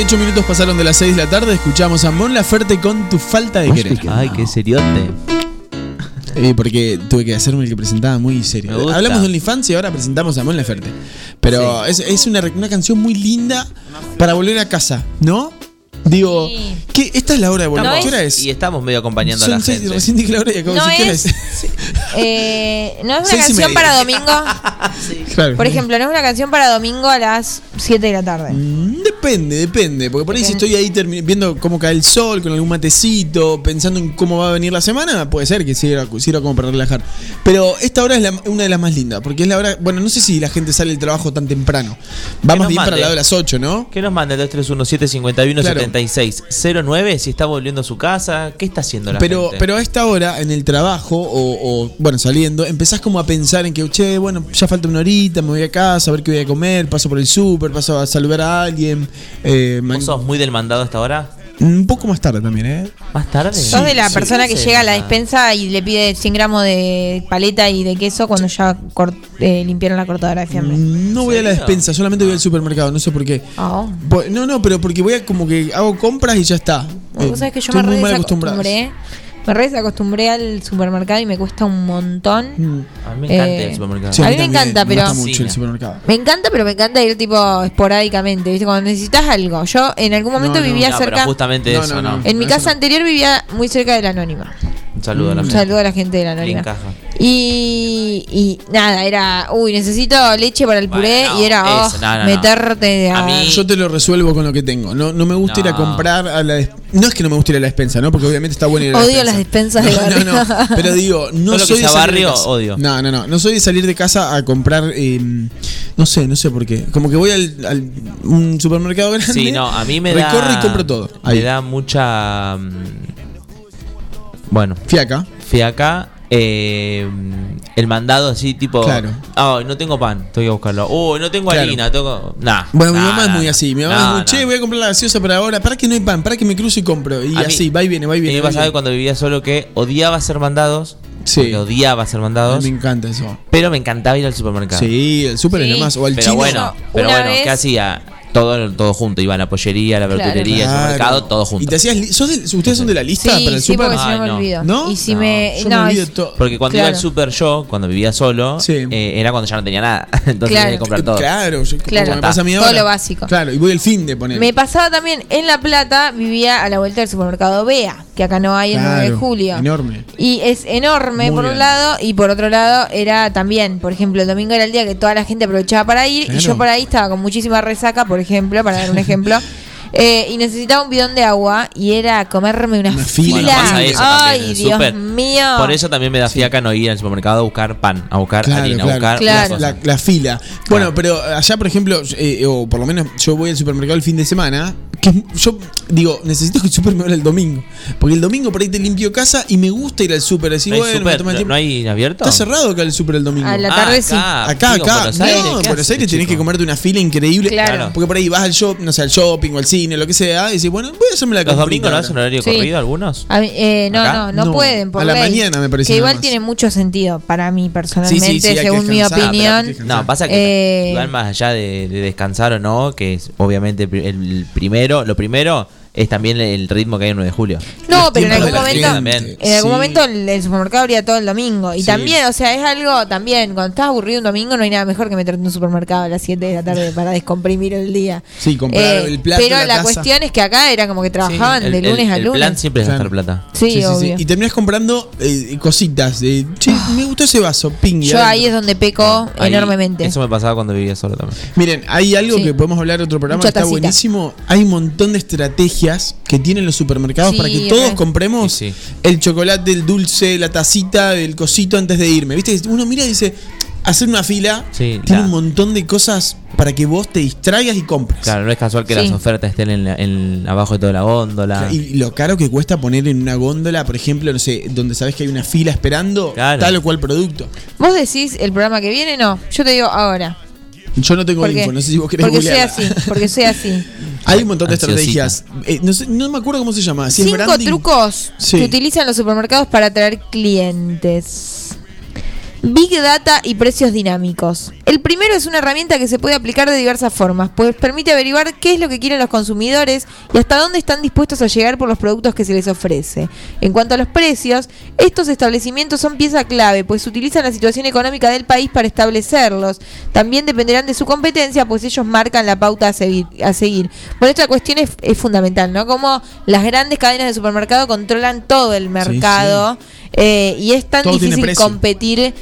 38 minutos pasaron de las 6 de la tarde. Escuchamos a Mon Laferte con tu falta de querer. Ay, qué seriote. Eh, porque tuve que hacerme el que presentaba muy serio. Hablamos de OnlyFans y ahora presentamos a Mon Laferte. Pero es, es una, una canción muy linda para volver a casa, ¿no? Digo, ¿qué? esta es la hora de volver. Estamos- ¿Qué hora es? Y estamos medio acompañando a Son la seis- gente. recién dije la hora y acabo de No decir qué hora es-. Eh, no es una Seis canción para domingo. Claro. Por ejemplo, no es una canción para domingo a las 7 de la tarde. Mm, Depende, depende. Porque por ahí si estoy ahí viendo cómo cae el sol, con algún matecito, pensando en cómo va a venir la semana, puede ser que sirva, sirva como para relajar. Pero esta hora es la- una de las más lindas, porque es la hora. Bueno, no sé si la gente sale del trabajo tan temprano. Vamos bien para la hora de las 8, ¿no? ¿Qué nos manda el 231-751-7609? Si está volviendo a su casa, ¿qué está haciendo la Pero, gente? pero a esta hora, en el trabajo, o, o, bueno, saliendo, empezás como a pensar en que, che, bueno, ya falta una horita, me voy a casa, a ver qué voy a comer, paso por el súper, paso a saludar a alguien. Eh, ¿Vos sos muy del mandado hasta ahora? Un poco más tarde también, ¿eh? ¿Más tarde? Sos de la sí, persona que sí, llega a la despensa y le pide 100 gramos de paleta y de queso cuando ya cort- eh, limpiaron la cortadora de fiambre. No voy a la despensa, solamente voy al supermercado, no sé por qué. Ah. Po- No, no, pero porque voy a como que hago compras y ya está. Vos Eh, sabés que yo estoy me muy re mal acostumbrado. desacostumbré. Me re desacostumbré al supermercado y me cuesta un montón. A mí me encanta Eh, el supermercado. Sí, a mí me encanta, pero. gusta mucho el supermercado. Me encanta, pero me encanta ir tipo esporádicamente, ¿viste? Cuando necesitas algo. Yo en algún momento No, no. vivía No, pero cerca. justamente No, eso, no, ¿no? no. En mi casa no. anterior vivía muy cerca de la Anónima. Un saludo a la Un gente. saludo a la gente de la Anónima. Y, y nada, era, uy, necesito leche para el puré Bueno, y era, oh, eso, no, no, no. meterte a... A mí- Yo te lo resuelvo con lo que tengo. No, no me gusta ir a comprar a la No es que no me guste ir a la despensa, ¿no? Porque obviamente está bueno ir a la Odio las despensa. despensas de No, barrio. no, no. Pero digo, no Todo que soy de sea salir de barrio, casa. odio. No, no, no. No soy de salir de casa a comprar. eh, no sé, no sé por qué. Como que voy al, al- un supermercado grande. Sí, no, a mí me da. recorro y compro todo. Ahí. Me da mucha. mm, Bueno, Fiaca. fiaca. Eh, el mandado así, tipo. Claro. Ay, no tengo pan, tengo que buscarlo. Uy, no tengo Claro. harina, tengo. Nah. Bueno, mi nah, mamá es muy nah. así. Mi mamá es muy, che, voy a comprar la gaseosa para ahora. ¿Para que no hay pan? ¿Para que me cruzo y compro? Y A mí- así, va y viene, va y A viene. me va y pasaba que viene. cuando vivía solo que odiaba hacer mandados. Sí. porque odiaba hacer A mandados. me encanta eso. Pero me encantaba ir al supermercado. Sí, el súper es Sí. lo más. O al Pero chino. bueno, pero Una bueno, vez- ¿qué hacía? Todo, todo junto, iba a la pollería, a la Claro. verdulería, al Claro. supermercado, todo ¿Y junto. te hacías sos ¿Ustedes son de la lista Sí, para el sí, súper? porque si no Ay, me no. olvido. ¿No? Y si No, me... Yo me no, olvido es- todo. Porque cuando iba Claro. al super yo, cuando vivía solo, Sí. eh, era cuando ya no tenía nada. Entonces Claro. tenía que comprar todo. Claro, yo, Claro. como me pasa a mí Todo ahora. lo básico. Claro, y voy el fin de poner. Me pasaba también en La Plata, vivía a la vuelta del supermercado Bea, que acá no hay el 9 de Claro, julio. Enorme. Y es enorme Muy por un grande. lado y por otro lado era también, por ejemplo, el domingo era el día que toda la gente aprovechaba para ir Claro. y yo por ahí estaba con muchísima resaca, por ejemplo, para dar un ejemplo. eh, y necesitaba un bidón de agua y era comerme una, Una fila. fila. Bueno, pasa eso Ay, también el Dios mío. Por eso también me da fiaca no ir al supermercado a buscar pan, a buscar Claro, harina, claro. a buscar Claro. La, la fila. Bueno, pero allá, por ejemplo, eh, o por lo menos yo voy al supermercado el fin de semana. Que yo digo, necesito que el super me abra el domingo. Porque el domingo por ahí te limpio casa y me gusta ir al super. Decir, ¿No hay, bueno, me súper? toma el ¿No- tiempo. ¿No hay abierto? Está cerrado acá el super el domingo. A la Ah, tarde sí. acá, Acá, digo, acá. Buenos Aires, no, en ¿qué Buenos Aires tenés chico? que comerte una fila increíble. Claro. Porque por ahí vas al shop, no sé, al shopping o al cine, lo que sea, y decís, bueno, voy a hacerme la ¿Los domingos no hacen horario Sí. corrido algunos? A mí, eh, no, no, no, No, pueden. Por a la ley. mañana me parece Que igual tiene mucho sentido para mí personalmente, Sí, sí, sí, hay que según mi opinión. No, pasa que Eh, igual más allá de, de descansar o no, que es obviamente el, el lo primero es también el ritmo que hay en 9 de julio. No, Los pero en algún momento, en algún Sí. momento el, el supermercado abría todo el domingo. Y Sí. también, o sea, es algo también, cuando estás aburrido un domingo no hay nada mejor que meterte en un supermercado a las 7 de la tarde para descomprimir el día. Sí, comprar Eh, el plato, Pero la la, taza. cuestión es que acá era como que trabajaban El- de el- lunes a el lunes. plan siempre es Claro. gastar plata. Sí, obvio. Y terminás comprando eh, cositas. De, che, me gustó ese vaso, ping. Yo ahí es donde peco Ahí- enormemente. Eso me pasaba cuando vivía solo también. Miren, hay algo Sí. que podemos hablar en otro programa Mucha que está tacita. buenísimo. Hay un montón de estrategias que tienen los supermercados Sí, para que todos re. compremos Sí, sí. el chocolate, el dulce, la tacita, el cosito antes de irme. ¿Viste? Uno mira y dice, hacer una fila Sí, tiene la- un montón de cosas para que vos te distraigas y compres. Claro, no es casual que Sí. las ofertas estén en, la- en- abajo de toda la góndola. Y lo caro que cuesta poner en una góndola, por ejemplo, no sé, donde sabes que hay una fila esperando Claro. tal o cual producto. ¿Vos decís el programa que viene? No, yo te digo ahora. Yo no tengo info, no sé si vos querés Porque soy así, porque soy así. Hay un montón de Ansiosita. estrategias. Eh, no, sé- no me acuerdo cómo se llama. Si Cinco branding. trucos Sí. que utilizan los supermercados para atraer clientes. Big Data y precios dinámicos. El primero es una herramienta que se puede aplicar de diversas formas, pues permite averiguar qué es lo que quieren los consumidores y hasta dónde están dispuestos a llegar por los productos que se les ofrece. En cuanto a los precios, estos establecimientos son pieza clave, pues utilizan la situación económica del país para establecerlos. También dependerán de su competencia, pues ellos marcan la pauta a seguir. A seguir. Bueno, esta cuestión es, es fundamental, ¿no? Como las grandes cadenas de supermercado controlan todo el mercado. Eh, y es tan Todo difícil competir.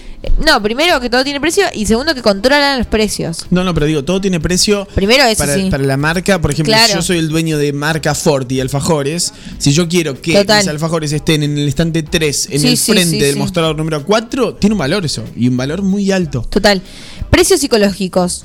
No, primero que todo tiene precio y segundo que controlan los precios. No, no, pero digo, todo tiene precio. Primero eso para, sí. para la marca, por ejemplo, Claro. si yo soy el dueño de marca Ford y alfajores, si yo quiero que Total. mis alfajores estén en el estante 3, en Sí, el sí, frente del mostrador número 4, tiene un valor eso, y un valor muy alto. Total. Precios psicológicos.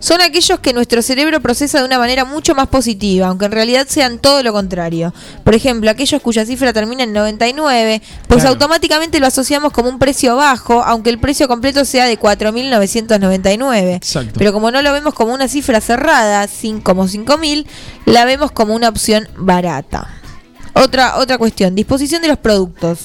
Son aquellos que nuestro cerebro procesa de una manera mucho más positiva, aunque en realidad sean todo lo contrario. Por ejemplo, aquellos cuya cifra termina en 99, pues Claro. automáticamente lo asociamos como un precio bajo, aunque el precio completo sea de 4.999. Exacto. Pero como no lo vemos como una cifra cerrada, sin, como 5.000, la vemos como una opción barata. Otra, otra cuestión, disposición de los productos.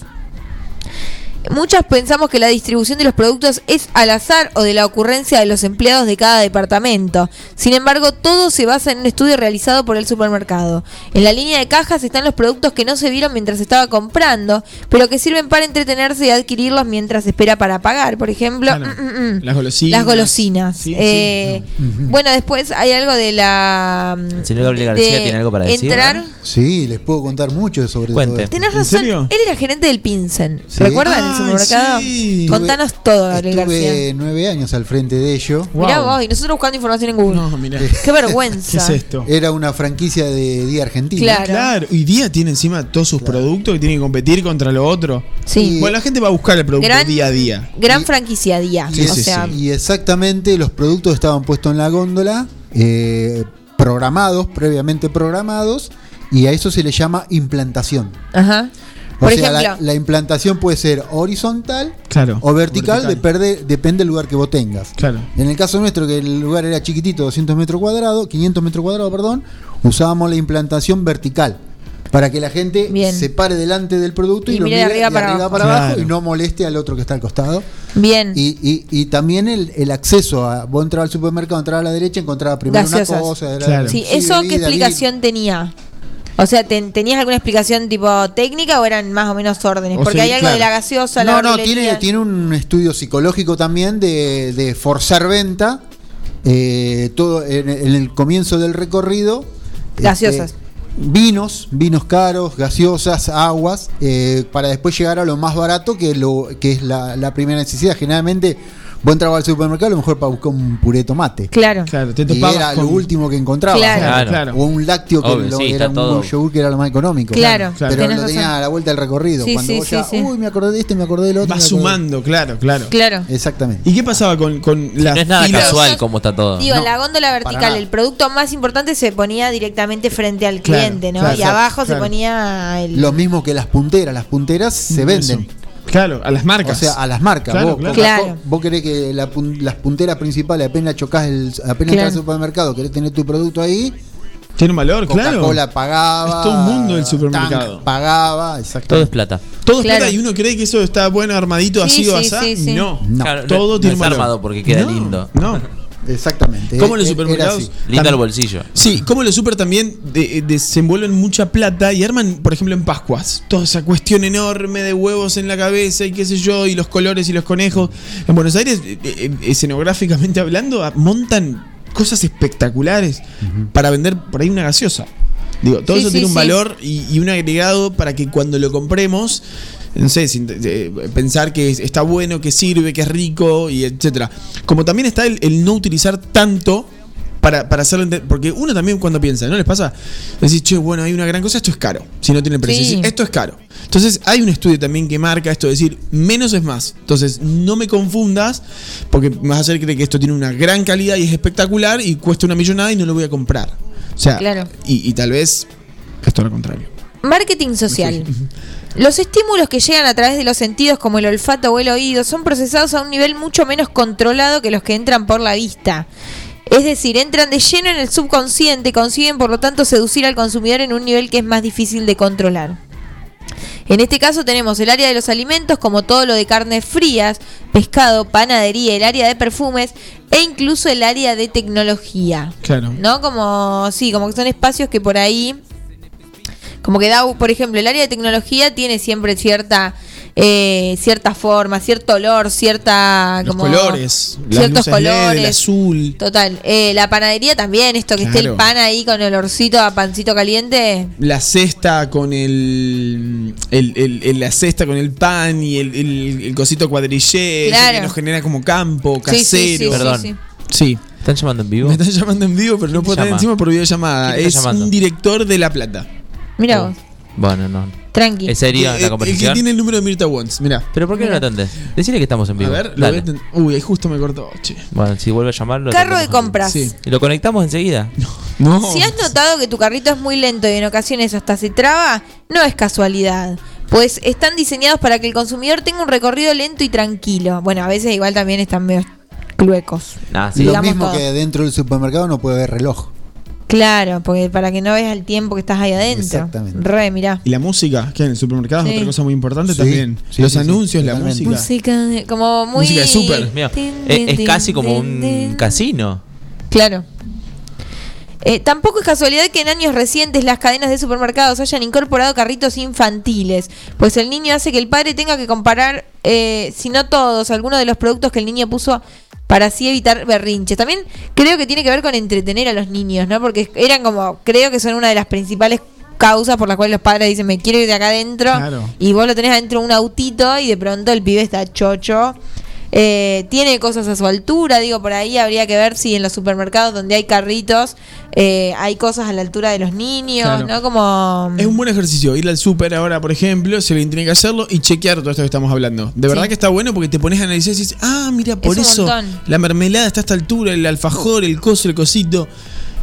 Muchas pensamos que la distribución de los productos es al azar o de la ocurrencia de los empleados de cada departamento. Sin embargo, todo se basa en un estudio realizado por el supermercado. En la línea de cajas están los productos que no se vieron mientras se estaba comprando, pero que sirven para entretenerse y adquirirlos mientras se espera para pagar. Por ejemplo, Claro. mm, mm, mm, Las golosinas. las golosinas. Sí, sí. Eh, Bueno, después hay algo de la... El señor Gabriel García tiene algo para decir. Entrar... Sí, les puedo contar mucho sobre Cuente. todo. Tenés razón, él era gerente del Pinsen. Sí. ¿Recuerdan el supermercado? sí. Contanos todo, Gabriel García. Estuve nueve años al frente de ello. Mirá vos, y nosotros buscando información en Google. Qué vergüenza. Era una franquicia de Día Argentina. Claro. Hoy día tiene encima todos sus productos que tienen que competir contra lo otro. Sí. Bueno, la gente va a buscar el producto Gran- día a día. Gran franquicia día. Y, o sea, y exactamente los productos estaban puestos en la góndola, eh, programados, previamente programados, y a eso se le llama implantación. Ajá. O sea, ejemplo, la, la implantación puede ser horizontal Claro. o vertical, Vertical. depende- depende del lugar que vos tengas. Claro. En el caso nuestro, que el lugar era chiquitito, 200 metros cuadrados, 500 metros cuadrados, perdón, usábamos la implantación vertical. Para que la gente se pare delante del producto y, Y lo mire de arriba para abajo. abajo Claro. y no moleste al otro que está al costado. Bien. Y, y- y también el, el acceso a. Vos entrabas al supermercado, entrabas a la derecha, encontrabas primero gaseosas. una cosa. era- Sí, sí, ¿eso qué explicación tenía? O sea, ¿ten- ¿tenías alguna explicación tipo técnica o eran más o menos órdenes? O Porque sea, hay algo claro. de la gaseosa, la No, no, tiene, tiene un estudio psicológico también de, de forzar venta. eh, todo en, en el comienzo del recorrido. Gaseosas. este, vinos, vinos caros, gaseosas, aguas, eh, para después llegar a lo más barato que lo que es la, la primera necesidad. Generalmente vos entrabas al supermercado a lo mejor para buscar un puré de tomate. Claro. Claro, te Y era con- lo último que encontrabas. Claro. Claro. Claro. O un lácteo que Obvio, lo- sí, era todo. un yogur que era lo más económico. Claro, Pero tenés lo tenía razón. a la vuelta del recorrido. Sí, Cuando sí, vos sí, ya, sí. uy, me acordé de este, me acordé del otro. Va sumando, claro, claro. Claro. Exactamente. ¿Y qué pasaba con, con las No es nada filas? casual como está todo. Digo, No, la góndola vertical, el producto más importante se ponía directamente frente al Claro, cliente, ¿no? claro, y abajo se claro. ponía el... Lo mismo que las punteras. Las punteras se venden. Claro, a las marcas. O sea, a las marcas. Claro, vos, claro. Coca- Claro. vos querés que la pun- las punteras principales apenas chocás, el, apenas Claro. entras al supermercado, querés tener tu producto ahí. Tiene un valor, claro. Coca-Cola pagaba. Es todo un mundo el supermercado. Tank pagaba, exacto. Todo es plata. Todo es Claro. plata y uno cree que eso está bueno, armadito, Sí, así o sí, así. sí, sí. No, No. Claro, todo no, tiene no un es valor. armado porque queda No, lindo. No. Exactamente. Como los era supermercados. tam- el bolsillo. Sí, como los super también de- eh, desenvuelven mucha plata y arman, por ejemplo, en Pascuas, toda esa cuestión enorme de huevos en la cabeza y qué sé yo, y los colores y los conejos. En Buenos Aires, eh, eh, escenográficamente hablando, montan cosas espectaculares para vender por ahí una gaseosa. Digo, todo Sí, eso sí, tiene un sí. valor y, y un agregado para que cuando lo compremos, no sé, eh, pensar que es- está bueno, que sirve, que es rico y etcétera. Como también está el, el no utilizar tanto para, para hacerlo porque uno también cuando piensa, ¿no les pasa? Decís, che, bueno, hay una gran cosa, esto es caro, si no tiene precio. Sí. Esto es caro. Entonces hay un estudio también que marca esto, es decir, menos es más. Entonces no me confundas, porque me vas a hacer creer que esto tiene una gran calidad y es espectacular y cuesta una millonada y no lo voy a comprar. O sea, Claro. y, y tal vez esto lo contrario. Marketing social. Los estímulos que llegan a través de los sentidos como el olfato o el oído son procesados a un nivel mucho menos controlado que los que entran por la vista. Es decir, entran de lleno en el subconsciente y consiguen por lo tanto seducir al consumidor en un nivel que es más difícil de controlar. En este caso tenemos el área de los alimentos, como todo lo de carnes frías, pescado, panadería, el área de perfumes e incluso el área de tecnología. Claro. ¿No? Como, sí, como que son espacios que por ahí, como que da, por ejemplo, el área de tecnología tiene siempre cierta... eh, cierta forma, cierto olor, cierta Los como colores, las ciertos luces LED, el colores, azul. Total. Eh, la panadería también, esto que esté el pan ahí con el olorcito a pancito caliente. La cesta con el, el, el- el- la cesta con el pan y el, el- el cosito cuadrillé Claro. que nos genera como campo, Sí, sí, sí, casero. sí, Perdón. sí. Sí. ¿Están llamando en vivo? Me están llamando en vivo, pero no puedo estar encima por videollamada. ¿Quién te Es llamando? un director de La Plata. Mira vos, Bueno, no. tranqui. ¿Es serio El- la el, que tiene el número de Mirta Wons, mirá. ¿Pero por qué no lo atendés? Decirle que estamos en A vivo. ver, lo Dale. a ten- Uy, ahí justo me cortó. Che. Bueno, si vuelve a llamarlo. Carro de compras. Sí. ¿Y lo conectamos enseguida? No. Si has notado que tu carrito es muy lento y en ocasiones hasta se traba, no es casualidad. Pues están diseñados para que el consumidor tenga un recorrido lento y tranquilo. Bueno, a veces igual también están medio cluecos. Ah, Lo Digamos mismo todo. que dentro del supermercado no puede haber reloj. Claro, porque para que no veas el tiempo que estás ahí adentro. Exactamente. Re, mirá. Y la música, que en el supermercado Sí. es otra cosa muy importante Sí, también. sí, Los sí, sí, anuncios, la música. Música de- como muy... Música de súper. Mío. Tin, Es, casi como un casino. Claro. Eh, tampoco es casualidad que en años recientes las cadenas de supermercados hayan incorporado carritos infantiles, pues el niño hace que el padre tenga que comparar, eh, si no todos, algunos de los productos que el niño puso para así evitar berrinches. También creo que tiene que ver con entretener a los niños, ¿no? Porque eran como, creo que son una de las principales causas por las cuales los padres dicen, me quiero ir de acá adentro, Claro. y vos lo tenés adentro de un autito y de pronto el pibe está chocho. Eh, tiene cosas a su altura, digo, por ahí habría que ver si en los supermercados donde hay carritos eh, hay cosas a la altura de los niños, Claro. ¿no? Como... Es un buen ejercicio ir al súper ahora, por ejemplo, si alguien tiene que hacerlo y chequear todo esto que estamos hablando. De verdad Sí. que está bueno porque te pones a analizar y dices, ah, mira, por eso la mermelada está a esta altura, el alfajor, el coso, el cosito.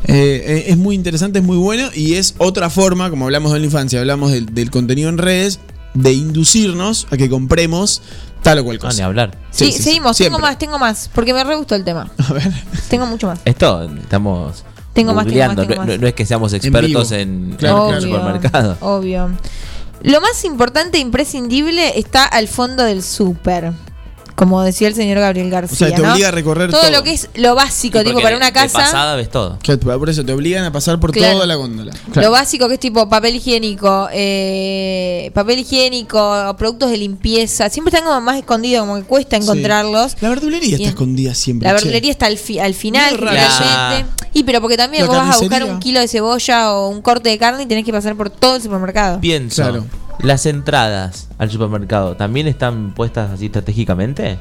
Eh, eh, es muy interesante, es muy bueno y es otra forma, como hablamos de la infancia, hablamos del, del contenido en redes, de inducirnos a que compremos tal o cual No, cosa. ni hablar. Sí, sí, sí, seguimos, siempre. tengo más, tengo más, porque me re gustó el tema. A ver. Tengo mucho más. Esto estamos. Tengo más, tengo más, googleando. tengo No- más. No, es que seamos expertos en, Claro, en claro. supermercado. Obvio. Lo más importante e imprescindible está al fondo del súper. Como decía el señor Gabriel García. O sea, te ¿no? obliga a recorrer todo, todo. lo que es lo básico, Sí, tipo para una casa. De pasada ves todo. Que por eso te obligan a pasar por Claro. toda la góndola. Lo básico que es tipo papel higiénico, eh, papel higiénico, productos de limpieza, siempre están como más escondidos, como que cuesta encontrarlos. La verdulería está escondida siempre. La che. verdulería está al, fi- al final. Y pero porque también La vos vas a buscar un kilo de cebolla o un corte de carne y tenés que pasar por todo el supermercado. Pienso. Claro. Las entradas al supermercado también están puestas así estratégicamente.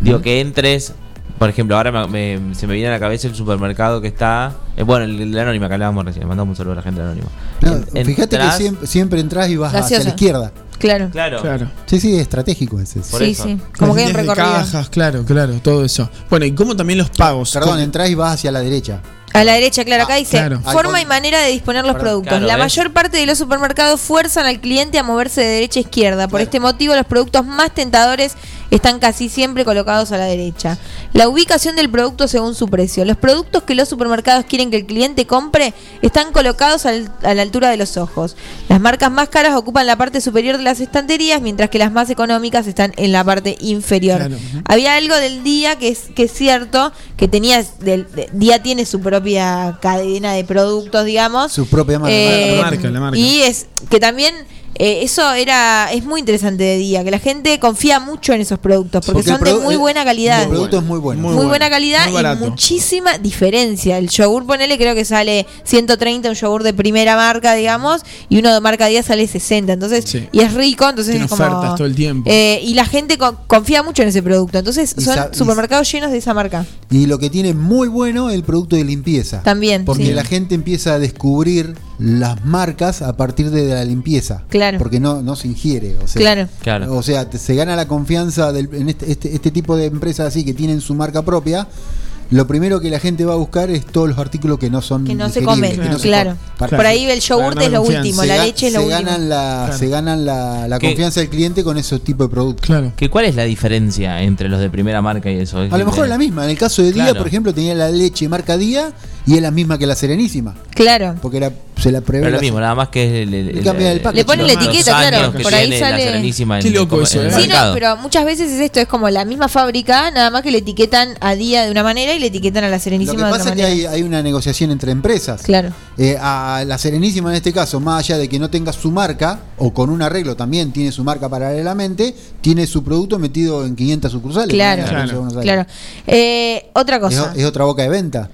Digo que entres. Por ejemplo, ahora me- me- se me viene a la cabeza el supermercado que está. eh, bueno, el, el Anónima que hablábamos recién. Mandamos un saludo a la gente de Anónima. No, En- fíjate entrás- que siempre, siempre entras y vas hacia la izquierda. Claro. Claro. Claro. Sí, sí, es estratégico ese. Por sí, eso. sí. Como que de recorrido. cajas, claro, claro, todo eso. Bueno, y cómo también los pagos. Perdón, ¿Cómo- entras y vas hacia la derecha. A la derecha, claro, acá Ah, dice claro. forma y manera de disponer los Perdón, productos. claro, la ¿ves? mayor parte de los supermercados fuerzan al cliente a moverse de derecha a izquierda. Por este motivo, los productos más tentadores están casi siempre colocados a la derecha. La ubicación del producto según su precio. Los productos que los supermercados quieren que el cliente compre están colocados al- a la altura de los ojos. Las marcas más caras ocupan la parte superior de las estanterías, mientras que las más económicas están en la parte inferior. Claro. Había algo del día que es, que es cierto, que tenía, del, de- día tiene su propia cadena de productos, digamos. Su propia marca. Eh, La marca, la marca. Y es que también eh, eso era es muy interesante de día, que la gente confía mucho en esos productos, porque, son de muy buena calidad. El producto es muy bueno. Muy, Muy bueno, buena calidad muy y muchísima diferencia. El yogur, ponele, creo que sale 130, un yogur de primera marca, digamos, y uno de marca 10 sale 60. Entonces, Sí. y es rico, entonces Tiene es como. ofertas todo el tiempo. eh, y la gente co- confía mucho en ese producto. Entonces, Y son supermercados llenos de esa marca. Y lo que tiene muy bueno el producto de limpieza. También, Porque sí. la gente empieza a descubrir las marcas a partir de la limpieza. Claro. Porque no, no se ingiere. O sea, Claro. Claro. O sea, te- se gana la confianza del- en este, este, este tipo de empresas así que tienen su marca propia. Lo primero que la gente va a buscar es todos los artículos que no son Que no se comen, que no se claro. Por ahí el yogur Para es lo último, se la leche es lo se último. ganan la, Claro. se ganan la, la confianza del cliente con esos tipos de productos. Claro. ¿Que ¿Cuál es la diferencia entre los de primera marca y eso? A lo mejor es la misma. En el caso de Día, Claro. por ejemplo, tenía la leche marca Día y es la misma que la Serenísima. Claro. Porque la, se la prevé. Pero lo mismo, nada más que el, el- Le el ponen la etiqueta, claro, que por ahí la sale- Serenísima Qué loco eso, ¿eh? Sí, no, pero muchas veces es esto, es como la misma fábrica, nada más que le etiquetan a día de una manera y le etiquetan a la Lo Serenísima que de otra pasa es que manera. hay, hay una negociación entre empresas. Claro. Eh, a la Serenísima en este caso, más allá de que no tenga su marca, o con un arreglo también tiene su marca paralelamente, tiene su producto metido en 500 sucursales. Claro, claro. Eh, otra Es, cosa. es otra boca de venta.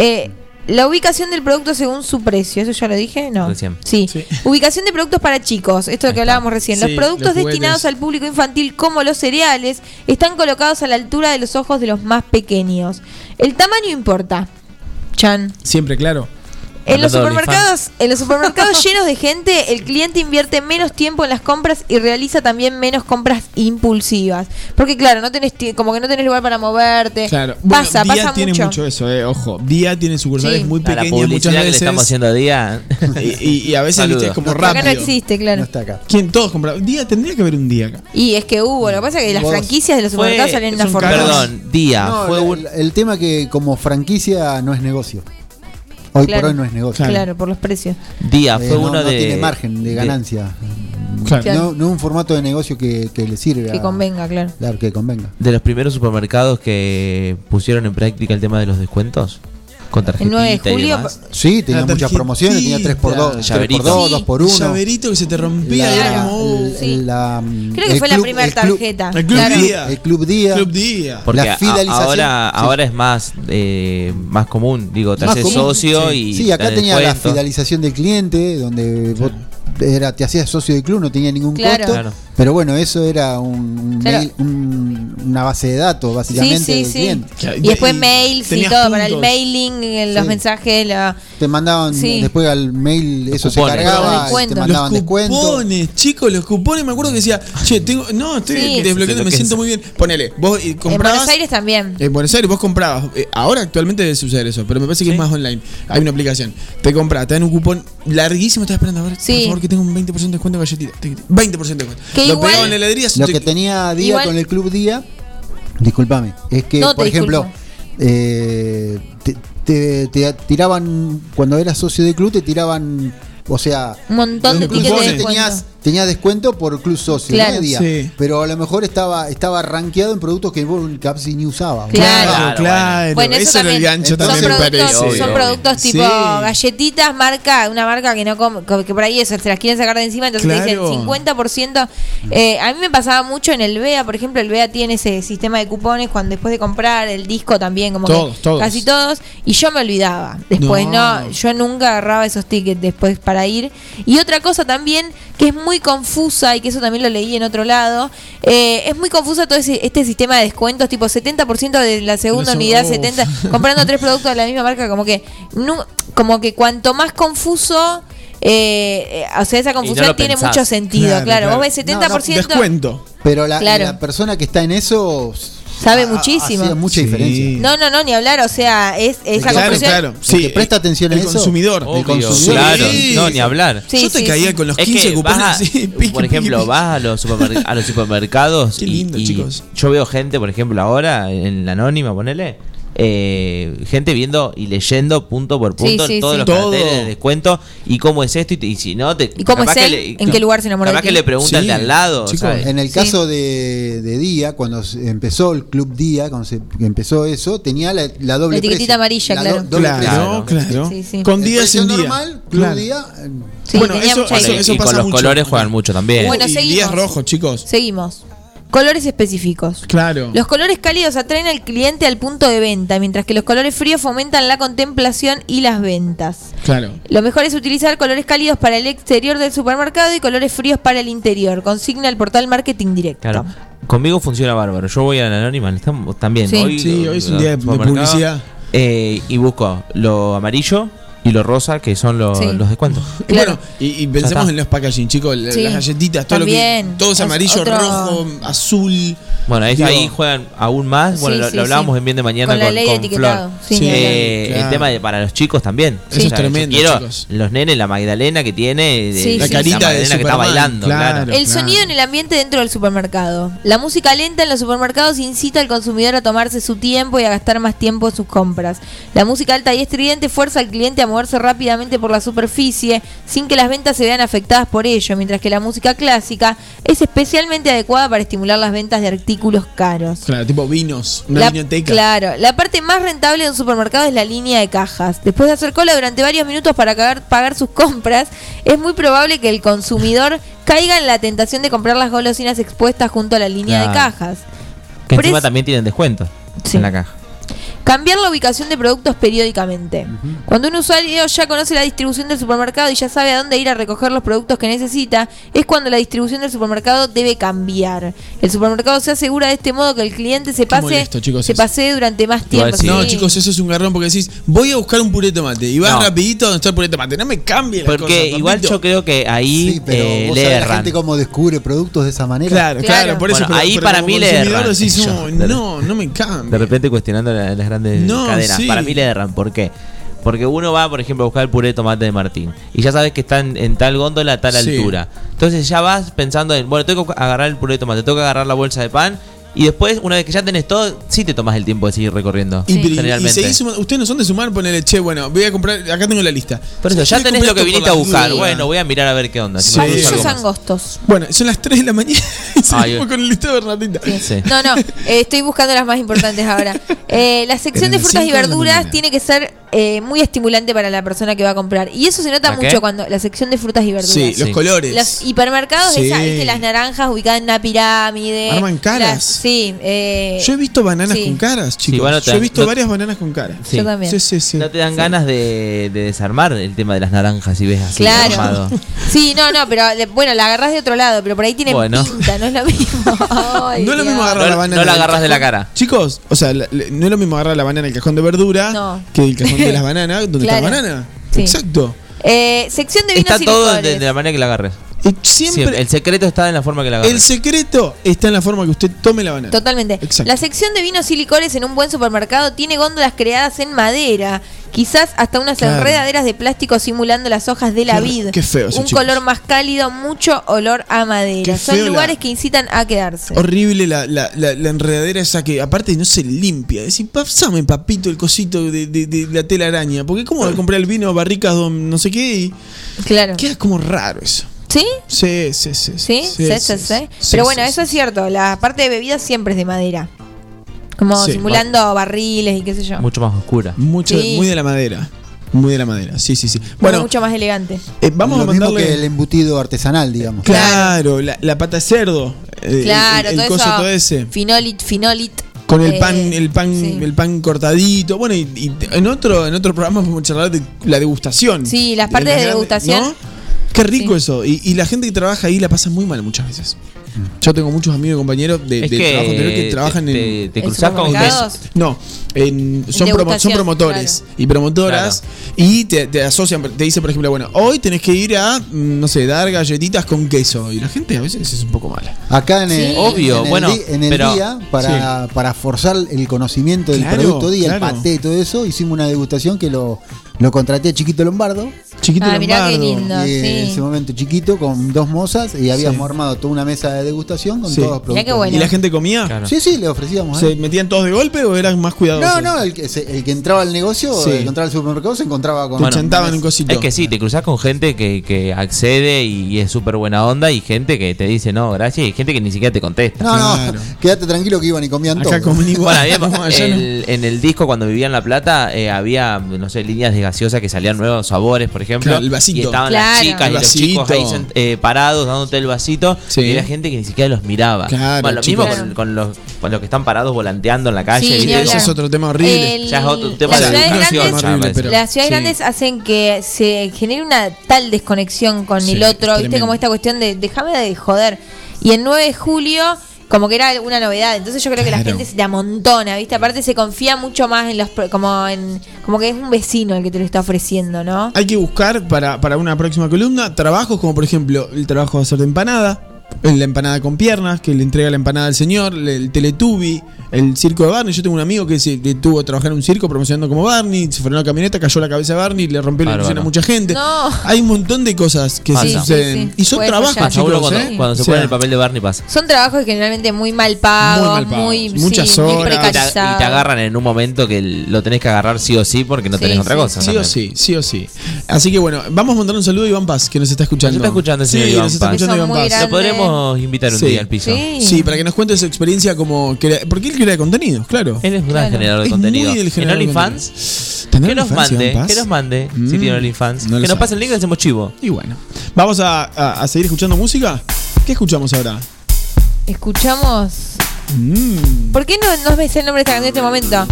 Eh, la ubicación del producto según su precio, ¿eso ya lo dije? No. Recién. Sí. Ubicación de productos para chicos, esto que hablábamos recién. los productos los destinados al público infantil, como los cereales, están colocados a la altura de los ojos de los más pequeños. El tamaño importa. Chan. Siempre, claro. En los supermercados, en los supermercados llenos de gente, el cliente invierte menos tiempo en las compras y realiza también menos compras impulsivas. Porque claro, no tenés como que no tenés lugar para moverte. Claro. Bueno, pasa, Día pasa tiene mucho. mucho. eso, eh, ojo. Día tiene sucursales Sí. muy A la pequeñas muchas publicidad que le veces. estamos haciendo a día. y, y- y a veces viste, es como Acá rápido. no existe, claro. No está acá. ¿Quién? Todos compraban. Día, tendría que haber un día acá. Y es que hubo, lo que pasa es que las franquicias de los Fue- supermercados salen una son fortuna. caros. Perdón, día. No, fue el, un. el tema que como franquicia no es negocio. Hoy Claro. por hoy no es negocio. Claro. por los precios. Día, Eh, fue no, uno no de. tiene margen de de- ganancia. Claro. No, no es un formato de negocio que, que le sirve. Que a- convenga, claro. Claro, que convenga. de los primeros supermercados que pusieron en práctica el tema de los descuentos. Con El 9 de tarjetita y julio, demás. Sí, tenía muchas promociones, tenía 3x2, tarjetita. Llaverito. 3x2, Sí. 2x1. El llaverito que se te rompía. La- y era como. uh, el- Sí. la- Creo que fue la primera el club- tarjeta. el Club Claro. Día. El Club Día. Club Día. Porque La fidelización, ahora, sí. ahora es más, eh, más común. Digo, te haces socio sí. y. Sí, acá tenía la fidelización del cliente, donde vos era, te hacías socio del club, no tenía ningún Claro. costo. Claro. Pero bueno, eso era un, un Claro. mail- un- una base de datos, Sí, básicamente, sí, del sí. cliente. Claro, Y después y mails y todo, para el mailing, los Sí. mensajes, la... Te mandaban Sí. después al mail, eso se cupones. Cargaba, te descuentos. mandaban los descuento. cupones, chicos, los cupones. Me acuerdo que decía, che, tengo, no, estoy Sí. desbloqueando, me Sí, siento sí. muy bien. Ponele, vos eh, En comprabas. Buenos Aires también. En Buenos Aires vos comprabas. eh, ahora actualmente debe suceder eso, pero me parece que es más online. Hay una aplicación. Te compras, te dan un cupón larguísimo, estás esperando a ver, Sí. por favor, que tenga un 20% de descuento en galletita. 20% de descuento. Lo igual- pegaba en la heladería. Lo te- que tenía Día Igual- con el Club Día, discúlpame, es que, No, por ejemplo, eh, te, te- te tiraban, cuando eras socio del club, te tiraban, o sea, Un montón de tickets tenías, tenías descuento por club socio, Claro. Sí. Pero a lo mejor estaba estaba rankeado en productos que vos casi ni usabas. Claro. Claro, claro. Bueno, eso, eso era el también. gancho son también me productos, parece. son productos tipo Sí. galletitas, marca, una marca que no com- que por ahí eso, se las quieren sacar de encima, entonces te Claro. dicen 50%. Eh, a mí me pasaba mucho en el BEA, por ejemplo, el BEA tiene ese sistema de cupones cuando después de comprar el disco también, como Todos, que todos. casi todos, y yo me olvidaba. Después No. no. yo nunca agarraba esos tickets después para ir. Y otra cosa también que es muy confusa y que eso también lo leí en otro lado, eh, es muy confusa todo ese, este sistema de descuentos, tipo 70% de la segunda Eso- unidad, uf. 70, comprando tres productos de la misma marca, como que, no, como que cuanto más confuso, eh, eh, o sea, esa confusión tiene pensás. mucho sentido, claro. Claro, Vos claro. ves 70%, Descuento. Pero la, Claro. la persona que está en eso sabe ha- muchísimo. hacía mucha Sí. diferencia. No, no, no, ni hablar, o sea, es Claro, confusión. claro. El que presta atención a el eso, consumidor. el consumidor. claro. Sí. No, ni hablar. Sí, Yo te sí, caía sí. con los Es 15 que cupones vas a- así. piqui, por ejemplo, piqui, vas a los, supermer- a los supermercados Qué y- lindo, y, chicos. yo veo gente, por ejemplo, ahora en la anónima, ponele, eh, gente viendo y leyendo punto por punto sí, todos sí. los Todo. carteles de descuento y cómo es esto y, si no te ¿Y cómo es que él? le- ¿En qué lugar se enamoró de capaz que le preguntan Sí, de al lado chicos, ¿sabes? En el Sí. caso de, de Día, cuando se- empezó el Club Día, cuando se empezó eso, tenía la, la doble La etiquetita precio. amarilla, La claro. Claro, claro. Sí, sí. Con precio en día. normal, Club Claro. Día, eh, Sí, Bueno, eso- eso- diferencia. y con pasa los mucho. colores juegan mucho también Bueno, y seguimos. días rojos, chicos. Seguimos. Colores específicos. Claro. Los colores cálidos atraen al cliente al punto de venta, mientras que los colores fríos fomentan la contemplación y las ventas. Claro. Lo mejor es utilizar colores cálidos para el exterior del supermercado y colores fríos para el interior. Consigna el portal Marketing Directo. Claro. Conmigo funciona bárbaro. Yo voy a la anónima estamos también. Sí. Sí, hoy es un día de- de publicidad. eh, y busco lo amarillo y lo rosa, que son los, Sí. los descuentos. Y Claro. Bueno, y, y pensemos está. en los packaging, chicos, la- Sí. las galletitas, todo También. lo que. Todo es Es amarillo, otro- rojo, azul. Bueno, ahí, Digo, ahí juegan aún más. Bueno, Sí, lo, sí, lo hablábamos sí. en bien de mañana Con con, la ley de con etiquetado. Flor. Sí, Sí, ni hablar. Eh, claro. El tema de para los chicos también. Eso es yo tremendo, Quiero chicos. los nenes, la Magdalena que tiene, de- Sí, La sí, carita de Magdalena que está Superman, bailando, claro. claro. El sonido en el ambiente dentro del supermercado. La música lenta en los supermercados incita al consumidor a tomarse su tiempo y a gastar más tiempo en sus compras. La música alta y estridente fuerza al cliente a moverse rápidamente por la superficie sin que las ventas se vean afectadas por ello, mientras que la música clásica es especialmente adecuada para estimular las ventas de artículos caros. Claro, tipo vinos, una La- vinoteca. Claro, la parte más rentable de un supermercado es la línea de cajas. Después de hacer cola durante varios minutos para cagar- pagar sus compras, es muy probable que el consumidor caiga en la tentación de comprar las golosinas expuestas junto a la línea de cajas. Que encima también tienen descuento en la caja. Cambiar la ubicación de productos periódicamente. Cuando un usuario ya conoce la distribución del supermercado y ya sabe a dónde ir a recoger los productos que necesita, es cuando la distribución del supermercado debe cambiar. El supermercado se asegura de este modo que el cliente se pase, molesto, chicos, se eso. pasee durante más tiempo. No, Sí. chicos, eso es un garrón porque decís, voy a buscar un puré de tomate y vas No. rapidito donde está el puré de tomate. No me cambie la Porque igual yo creo que ahí Sí, pero eh, vos le sabés la gente cómo descubre productos de esa manera. Claro, claro, por eso. Bueno, pero- ahí pero para mí le consumidor erran. decís, Yo, no, no, no me cambie. De repente cuestionando la- las grandes No, cadenas. sí. Para mí le erran. ¿Por qué? Porque uno va, por ejemplo, a buscar el puré de tomate de Martín. Y ya sabes que está en, en tal góndola, a tal Sí. altura. Entonces ya vas pensando en, bueno, tengo que agarrar el puré de tomate, tengo que agarrar la bolsa de pan. Y después, una vez que ya tenés todo, sí te tomas el tiempo de seguir recorriendo. Y, generalmente. seguís ustedes no son de sumar, ponele, che, bueno, voy a comprar, acá tengo la lista. Por eso, ya tenés lo que viniste a buscar. Bueno, voy a mirar a ver qué onda. si Sí. algo más. angostos. Bueno, son las 3 de la mañana y seguimos Ay, con el listado de Bernardita. Sí. No, no, eh, estoy buscando las más importantes ahora. Eh, la sección de frutas y verduras tiene que ser eh, muy estimulante para la persona que va a comprar. Y eso se nota ¿La mucho qué? cuando la sección de frutas y verduras. Sí, los Sí. colores. Los hipermercados, Sí. esa, ¿viste? las naranjas ubicadas en una pirámide. Arman caras. Las- sí, eh, Yo he visto bananas sí. con caras, chicos. bueno, te- Yo he visto no- varias bananas con caras. Sí. Yo también. Sí, sí, sí. No te dan ganas de, de desarmar el tema de las naranjas si ves así Claro. armado. Sí, no, no, pero bueno, la agarrás de otro lado, pero por ahí tiene Bueno. pinta, no es lo mismo. Ay, No es lo mismo agarrar No- la banana. no la agarras de la cara. Chicos, o sea, no es lo mismo agarrar la banana en el cajón de verdura No. que el cajón de las bananas, donde Claro. está la banana. Sí. Exacto. Eh, sección de vinos Está y todo de, de la manera que la agarres. Siempre, Siempre. El secreto está en la forma que la agarres. el secreto está en la forma que usted tome la banana. Totalmente. Exacto. La sección de vinos y licores en un buen supermercado tiene góndolas creadas en madera, quizás hasta unas Claro. enredaderas de plástico simulando las hojas de la Qué- vid. qué feo eso, Un chicos. color más cálido, mucho olor a madera. Qué Son la- lugares que incitan a quedarse. Horrible la, la, la, la enredadera esa que aparte no se limpia. Decís, pasame papito el cosito de, de, de la tela araña. Porque cómo voy a comprar el vino barricas don no sé qué y Claro. queda como raro eso. ¿Sí? Sí, sí, sí. ¿Sí? Sí, sí, sí. Pero bueno, eso es cierto. La parte de bebidas siempre es de madera. Como Sí. simulando barriles y qué sé yo. Mucho más oscura. Mucho, Sí. muy de la madera. Muy de la madera. Sí, sí, sí. Bueno, Bueno, mucho más elegante. eh, vamos Lo a mismo mandarle que el embutido artesanal, digamos. Claro, la, la pata de cerdo. eh, Claro, el, el todo coso eso. todo ese. Finolit, finolit. Con el eh, pan, el pan, sí. el pan cortadito. Bueno, y, y en otro, en otro programa podemos charlar de la degustación. Sí, las partes de degustación. ¿no? Qué rico eso. Y, y la gente que trabaja ahí la pasa muy mal muchas veces. Yo tengo muchos amigos y compañeros de, Es de que trabajo anterior que te- trabajan te- en. te ¿En cruzás con? No, en- son, promo- degustación, son promotores y promotoras y te, te asocian, te dice por ejemplo, bueno, hoy tenés que ir a, mm, no sé, dar galletitas con queso y la gente a veces es un poco mala. Acá en el, Sí. Obvio, en el bueno, en el pero- día, para, para forzar el conocimiento del Claro, producto día, claro. el paté y todo eso, hicimos una degustación que lo, lo contraté a Chiquito Lombardo. Chiquito Ah, mirá qué Lombardo. lindo. y en sí. ese momento chiquito, con dos mozas, y habíamos armado toda una mesa de degustación con Sí. todos los Mirá productos. qué bueno. ¿Y la gente comía? Claro. Sí, sí, le ofrecíamos. ¿Se ¿eh? metían todos de golpe o eran más cuidadosos? No, no, el que, se- el que entraba al negocio, Sí. el que entraba al supermercado, se encontraba con. Te chantaban un cosito. Es que sí, te cruzás con gente que, que accede y, y es súper buena onda y gente que te dice no, gracias y gente que ni siquiera te contesta. No, no, Claro. quédate tranquilo que iban y comían Acá todo. igual. Bueno, el- en el disco cuando vivía en La Plata eh, había, no sé, líneas de gaseosa que salían nuevos sabores, por ejemplo. Claro, el vasito. Y estaban Claro. las chicas El y los chicos ahí eh, parados dándote el vasito. Sí. Y había gente que ni siquiera los miraba. Claro, bueno, lo chicos. mismo con, con los, con los que están parados volanteando en la calle. Sí, ¿viste? Ese es otro tema horrible. El- Ya es otro tema las de ciudades educación, grandes, horrible, parece. pero- las ciudades sí. grandes hacen que se genere una tal desconexión con Sí, el otro, ¿viste? Como esta cuestión de déjame de joder. Y el 9 de julio, como que era una novedad. Entonces yo creo que la gente se te amontona, ¿viste? Aparte se confía mucho más en los. pro- como en como que es un vecino el que te lo está ofreciendo, ¿no? Hay que buscar para, para una próxima columna trabajos como por ejemplo el trabajo de hacer de empanada. La empanada con piernas, que le entrega la empanada al señor, el Teletubby, el circo de Barney. Yo tengo un amigo que se tuvo a trabajar en un circo promocionando como Barney, se frenó la camioneta, cayó la cabeza de Barney, le rompió la ilusión a mucha gente. No. Hay un montón de cosas que suceden. Y son Puede trabajos, chicos, cuando, ¿eh? cuando se O sea, pone el papel de Barney pasa. Son trabajos generalmente muy mal pagos, Muy mal pagos. muy, Muchas horas. Y te, y te precarizados. agarran en un momento que lo tenés que agarrar sí o sí porque no Sí, tenés otra cosa. Sí o sí, sí o sí. Así que bueno, vamos a mandar un saludo a Iván Paz, que nos está escuchando. Nos está escuchando el señor sí, Iván nos está Paz. escuchando Son Iván muy Paz. Lo podremos invitar un Sí. día al piso. Sí. Sí, para que nos cuente su experiencia como crea- porque él crea contenidos, claro. Él es un gran Claro. generador de Es contenido. muy del En generador de OnlyFans, ¿Tendrá que nos OnlyFans, mande, Iván Paz? que nos mande si Mm, tiene OnlyFans. no lo que nos pase el link y le hacemos chivo. Y bueno, vamos a, a- a seguir escuchando música. ¿Qué escuchamos ahora? Escuchamos. Mm. ¿Por qué no, no me sé el nombre de esta canción en este momento?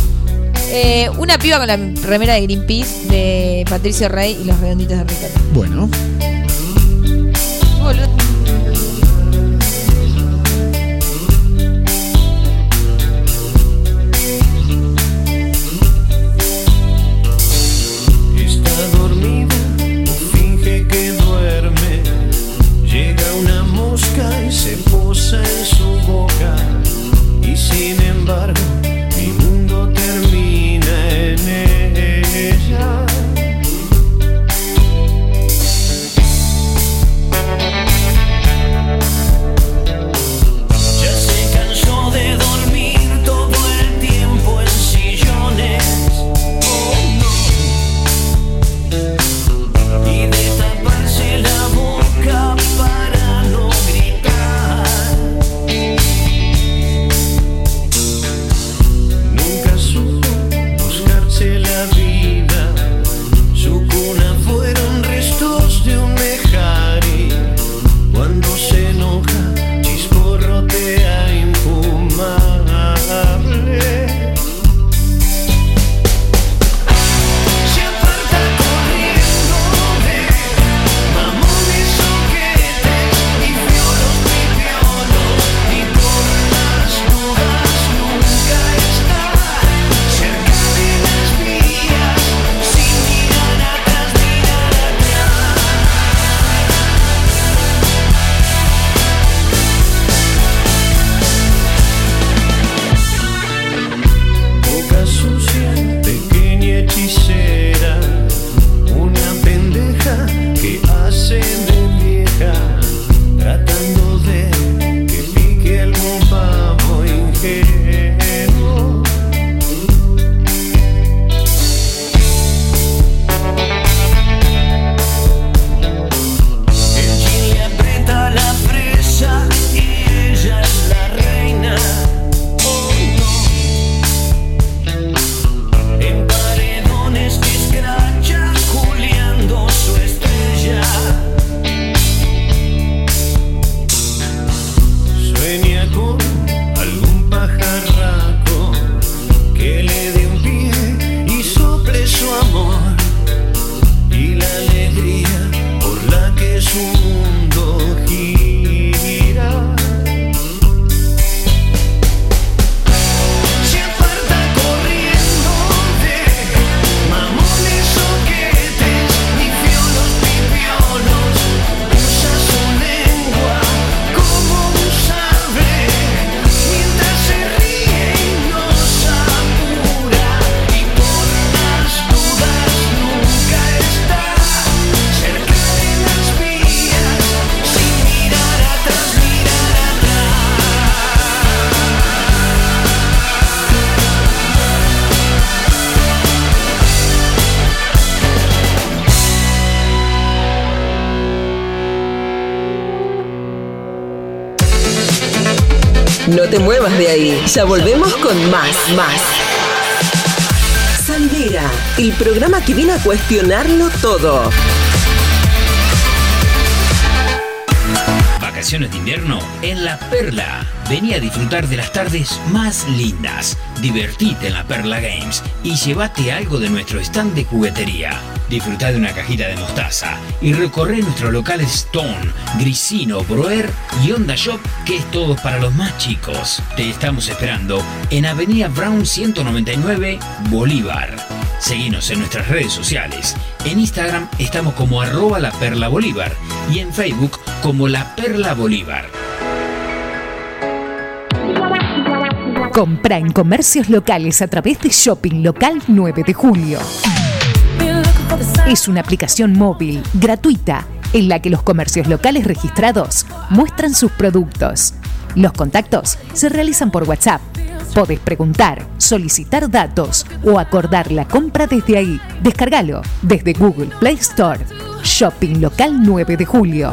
Eh, una piba con la remera de Greenpeace de Patricio Rey y los redonditos de Ricardo. Bueno, Boludo. Se con más, más. Sandera, el programa que viene a cuestionarlo todo. Vacaciones de invierno en La Perla. Vení a disfrutar de las tardes más lindas. Divertite en La Perla Games y llévate algo de nuestro stand de juguetería. Disfrutá de una cajita de mostaza y recorre nuestros locales Stone, Grisino, Broer y Onda Shop, que es todo para los más chicos. Te estamos esperando en Avenida Brown 199, Bolívar. Seguinos en nuestras redes sociales. En Instagram estamos como arroba y en Facebook como la perla Bolívar. Compra en comercios locales a través de Shopping Local 9 de Julio. Es una aplicación móvil gratuita en la que los comercios locales registrados muestran sus productos. Los contactos se realizan por WhatsApp. Podés preguntar, solicitar datos o acordar la compra desde ahí. Descárgalo desde Google Play Store. Shopping Local 9 de Julio.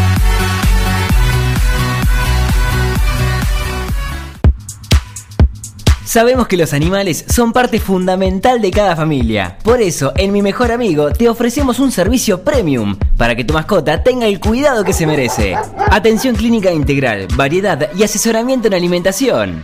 Sabemos que los animales son parte fundamental de cada familia. Por eso, en Mi Mejor Amigo te ofrecemos un servicio premium para que tu mascota tenga el cuidado que se merece. Atención clínica integral, variedad y asesoramiento en alimentación.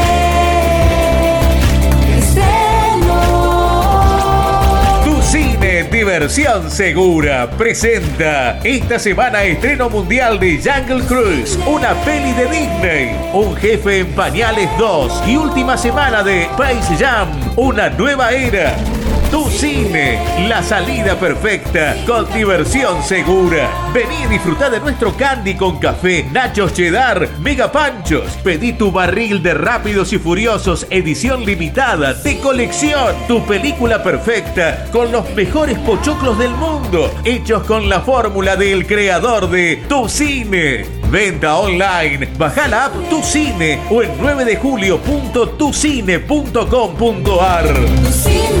Diversión Segura presenta esta semana estreno mundial de Jungle Cruise, una peli de Disney, Un jefe en pañales 2 y última semana de Space Jam, una nueva era. Tu cine, la salida perfecta con diversión segura. Vení y disfrutar de nuestro candy con café, nachos cheddar, mega panchos. Pedí tu barril de Rápidos y Furiosos edición limitada de colección. Tu película perfecta con los mejores pochoclos del mundo, hechos con la fórmula del creador de Tu cine. Venta online. Baja la app Tu Cine o en 9 de julio.tucine.com.ar.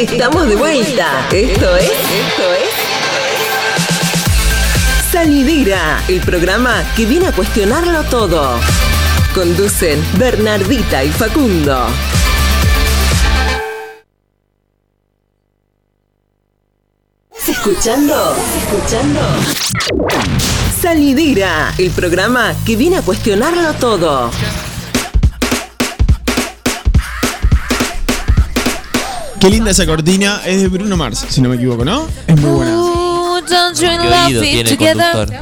Estamos de vuelta. Esto es. Esto es. Salidera, el programa que viene a cuestionarlo todo. Conducen Bernardita y Facundo. ¿Estás escuchando? ¿Estás escuchando? Salidera, el programa que viene a cuestionarlo todo. Qué linda esa cortina. Es de Bruno Mars, si no me equivoco, ¿no? Es muy buena.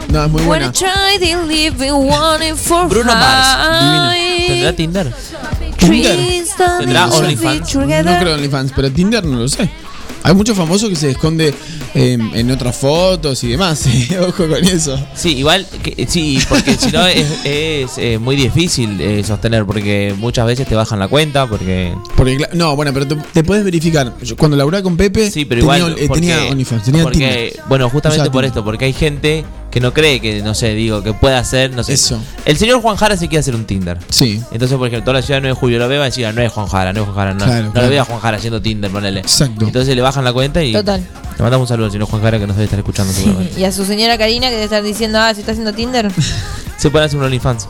No, es muy buena. Bruno Mars. ¿Tendrá Tinder? Tinder. ¿Tendrá OnlyFans? No creo OnlyFans, pero Tinder no lo sé. Hay muchos famosos que se esconde eh, en otras fotos y demás. ¿eh? Ojo con eso. Sí, igual, que, sí, porque si no es, es, eh, muy difícil eh, sostener, porque muchas veces te bajan la cuenta, porque... Porque, no, bueno, pero te, te puedes verificar. Yo cuando laburaba con Pepe, Sí, pero igual... tenía, eh, porque- tenía OnlyFans, tenía porque, Tinder. Bueno, justamente por esto, porque hay gente que no cree que, no sé, digo, que pueda hacer, no sé. Eso. El señor Juan Jara se quiere hacer un Tinder. Sí. Entonces, por ejemplo, toda la ciudad de 9 de julio lo ve, va a decir, "Ah, no es Juan Jara, no es Juan Jara, no, Claro, no claro. lo veo a Juan Jara haciendo Tinder, ponele. Exacto. Entonces le bajan la cuenta y... Total. Le mandamos un saludo al señor Juan Jara que nos debe estar escuchando seguramente. Y a su señora Karina que debe estar diciendo, ah, si está haciendo Tinder. Se puede hacer un OnlyFans.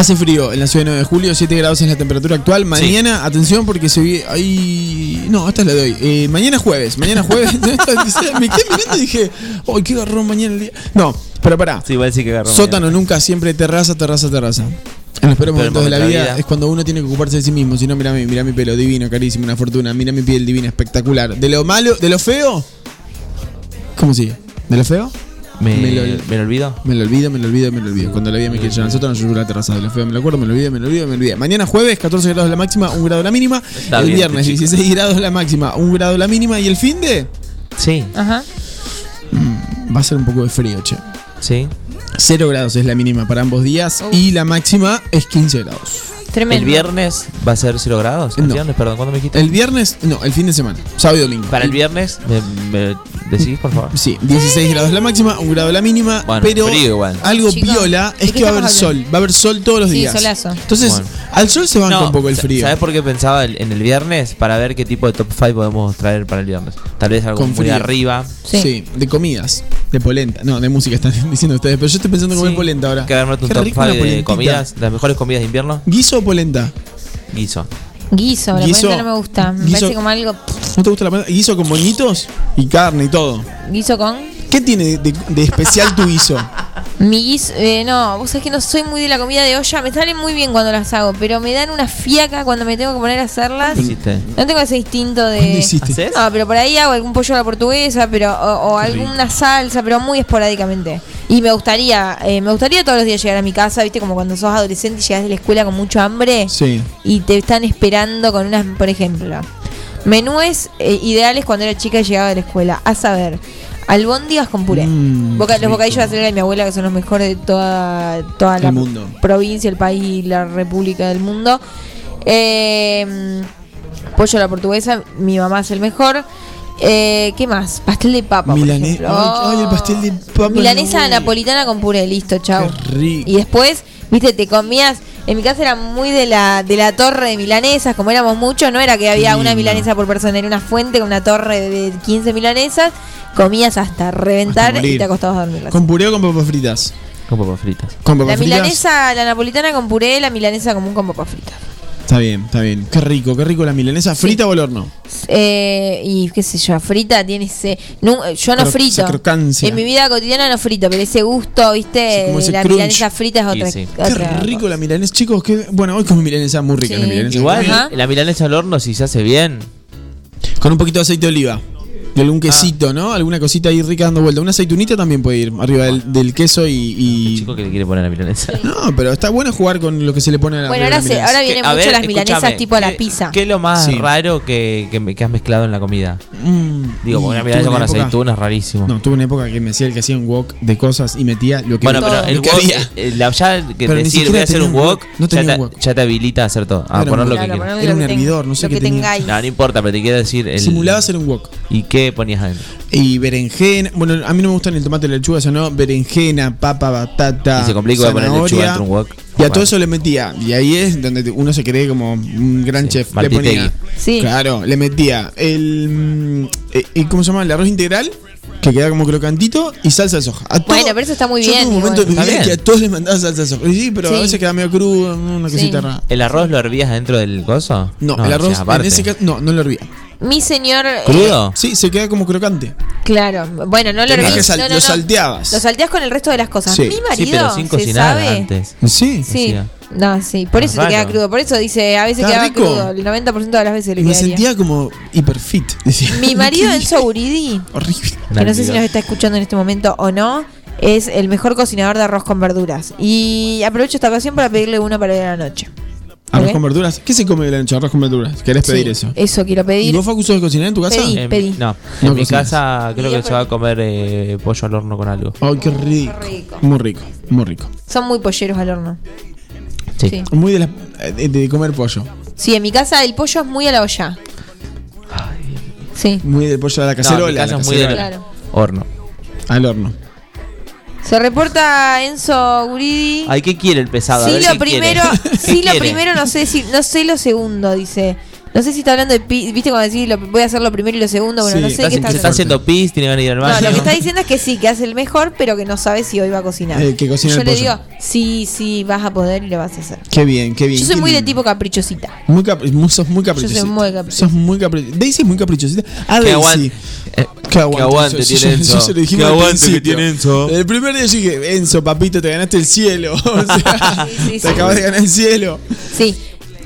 Hace frío en la ciudad de 9 de julio, 7 grados es la temperatura actual. Mañana, atención porque se vi ahí. No, esta la doy. Eh, mañana jueves. Mañana jueves. me quedé mirando y dije, ¡ay, qué garrón mañana el día! No, pero pará. Sí, igual sí que agarró. Sótano nunca, siempre terraza, terraza, terraza. En los peores momentos de la vida, vida. es cuando uno tiene que ocuparse de sí mismo. Si no, mira mi, mira mi pelo divino, carísimo, una fortuna. Mira mi piel divina, espectacular. De lo malo, de lo feo. ¿Cómo sigue? ¿De lo feo? Me, Me lo- me lo olvido. Me lo olvido, me lo olvido, me lo olvido. Cuando la vida me quiere llevar al sótano, yo a la terraza de la fea, me lo acuerdo, me lo olvido, me lo olvido, me lo olvido. Mañana jueves, 14 grados la máxima, 1 grado la mínima. Está el bien, viernes, este chico. 16 grados la máxima, 1 grado la mínima. Y el fin de Sí, Ajá. va a ser un poco de frío, che. sí. 0 grados es la mínima para ambos días y la máxima es 15 grados. Tremendo. ¿El viernes va a ser 0 grados? ¿El No. viernes, perdón, ¿cuándo me dijiste? El viernes, no, el fin de semana, sábado y domingo. Para el viernes, ¿me, me decís, por favor? Sí, 16 grados la máxima, 1 grado la mínima, Bueno, pero frío igual. algo Chicos, ¿de es que va a haber sol, va a haber sol todos los Sí, días. solazo. Entonces, Bueno. al sol se banca No, un poco el frío. ¿Sabes por qué pensaba el- en el viernes? Para ver qué tipo de top 5 podemos traer para el viernes. Tal vez algo Con muy frío. arriba. Sí. Sí. de comidas, de polenta. No, de música están diciendo ustedes, pero yo estoy pensando en comer Sí. polenta ahora. Que un top rico 5 una de comidas, las mejores comidas de invierno. ¿Guiso o polenta? Guiso. Guiso, la Guiso- polenta no me gusta. Me guiso- parece como algo. ¿No te gusta la polenta? ¿Guiso con moñitos? Y carne y todo. Guiso con. ¿Qué tiene de, especial tu guiso? Mi guiso. eh, no, vos sabés que no soy muy de la comida de olla. Me salen muy bien cuando las hago, pero me dan una fiaca cuando me tengo que poner a hacerlas. No tengo ese instinto de. ¿Cuándo hiciste? No, pero por ahí hago algún pollo a la portuguesa, pero o, o alguna salsa, pero muy esporádicamente. Y me gustaría, eh, me gustaría todos los días llegar a mi casa, viste, como cuando sos adolescente y llegas de la escuela con mucho hambre Sí. y te están esperando con unas, por ejemplo, menúes eh, ideales cuando era chica y llegaba de la escuela. A saber, albóndigas con puré. Mm, Boca- los bocadillos de acelga de mi abuela, que son los mejores de toda, toda El la mundo. provincia, el país y la república del mundo. Eh, pollo a la portuguesa, mi mamá es el mejor. Eh, ¿Qué más? Pastel de papa. por Milane- ejemplo. ay, ay, el pastel de papa, Milanesa napolitana con puré, listo, chao. Qué rico. Y después, viste, te comías. En mi casa era muy de la, de la torre de milanesas, como éramos muchos, no era que había una milanesa por persona, era una fuente con una torre de 15 milanesas, comías hasta reventar Hasta y te acostabas a dormir. ¿Con puré o con papas fritas? Con papas fritas. Con La fritas. milanesa, la napolitana con puré, la milanesa común con papas fritas. Está bien, está bien. Qué rico, qué rico la milanesa. ¿Frita o al horno? Eh, y qué sé yo, frita tiene ese. no, yo no Cro- frito. En mi vida cotidiana no frito, pero ese gusto, viste, Sí, ese la crunch. milanesa frita es otra. Sí. Qué otra rico cosa. la milanesa. Chicos, que bueno, hoy como milanesa muy rica Sí. la milanesa. Igual, Ajá. la milanesa al horno, si se hace bien. Con un poquito de aceite de oliva. Y algún quesito, ¿no? Alguna cosita ahí rica dando vuelta. Una aceitunita también puede ir arriba del, del queso y. y- Chico que le quiere poner a la milanesa. No, pero está bueno jugar con lo que se le pone a la Bueno, ahora, se, ahora vienen a mucho ver, las milanesas tipo a la ¿qué- pizza. ¿Qué es lo más Sí. raro que, que, me- que has mezclado en la comida? Mm, Digo, una milanesa con época- aceituna es rarísimo. No, tuve una época que me hacía el que hacía un wok de cosas y metía lo que bueno, lo pero el que wok, había. eh, la, ya que Pero decir voy a hacer un wok, no ya, tenía te, un wok. ya te habilita a hacer todo. A Era un poner lo que quieras. Era un que hervidor, no sé qué tenía. No, no importa, pero te quiero decir. El, Simulaba hacer un wok. ¿Y qué ponías adentro? Y berenjena. Bueno, a mí no me gustan el tomate y la lechuga, eso no. Berenjena, papa, batata. Y se complica poner lechuga zanahoria. dentro de un wok. Y a Bueno. todo eso le metía. Y ahí es donde uno se cree como un gran Sí, chef. Le ponía. Sí. Claro, le metía el. mm, eh, eh, ¿Cómo se llama? El arroz integral. Que queda como crocantito y salsa de soja. A todo- Bueno, pero eso está muy yo bien, tuve un momento igual. mi vida que a todos les mandaba salsa de soja. Y sí, pero a veces queda medio crudo, una Sí. cosita rara. ¿El arroz lo hervías dentro del coso? No, el o sea, arroz en aparte. ese caso. No, no lo hervía. Mi señor. eh, ¿Crudo? Sí, se queda como crocante. claro. Bueno, no lo que sal- no, no, lo salteabas. Lo salteás con el resto de las cosas. Sí. Mi Sí, marido Sí, pero sin cocinar sabe. antes. Sí. Sí. No, sí. Por eso te Raro. queda crudo. Por eso dice, a veces Está quedaba rico. crudo. El 90% de las veces le Me quedaría. sentía como hiper fit. Decía. Mi marido Enzo Uridi, Horrible. que no sé si nos está escuchando en este momento o no, es el mejor cocinador de arroz con verduras. Y aprovecho esta ocasión para pedirle uno para ir a la noche. Arroz Ok. con verduras. ¿Qué se come de la noche? Arroz con verduras. ¿Querés pedir Sí, eso? Eso quiero ¿Y pedir. vos, Facu, sos de cocinar en tu casa? Pedí. En- pedí. No, No en mi cocinas. casa creo que se va a comer eh, pollo al horno con algo. Ay, qué rico. rico. Muy rico, muy rico. Son muy polleros al horno. Sí. Sí. Muy de, la- de, de comer pollo. Sí, en mi casa el pollo es muy a la olla. Sí. Muy del pollo a la No, en mi cacerola. casa la es muy. Claro. horno. Al horno. Se reporta Enzo Guridi. Ay, ¿qué quiere el pesado? Sí, ver, lo primero, ¿Qué sí, lo quiere? primero no sé si, no sé lo segundo, dice. No sé si está hablando de pi- viste cuando decís lo, voy a hacer lo primero y lo segundo, bueno, Sí, no sé Está- qué está se está haciendo. pis, tiene ganas de ir al No, baño. lo que está diciendo es que sí, que hace el mejor, pero que no sabe si hoy va a cocinar. Eh, que cocina Yo el le pollo. digo, sí, sí, vas a poder y lo vas a hacer. Qué bien, qué bien. Yo soy muy de lindo. tipo caprichosita. Muy capri sos muy caprichosita. muy caprichosa. Sos muy caprichosita. Daisy es muy caprichosita. Ah, Que Daisy. aguante. Eh, Que aguante, que aguante tiene Enzo. se lo dijimos Que aguante que tiene Enzo. El primer día dije, Enzo, papito, te ganaste el cielo. O sea, Sí, sí, te sí. acabas de ganar el cielo. Sí.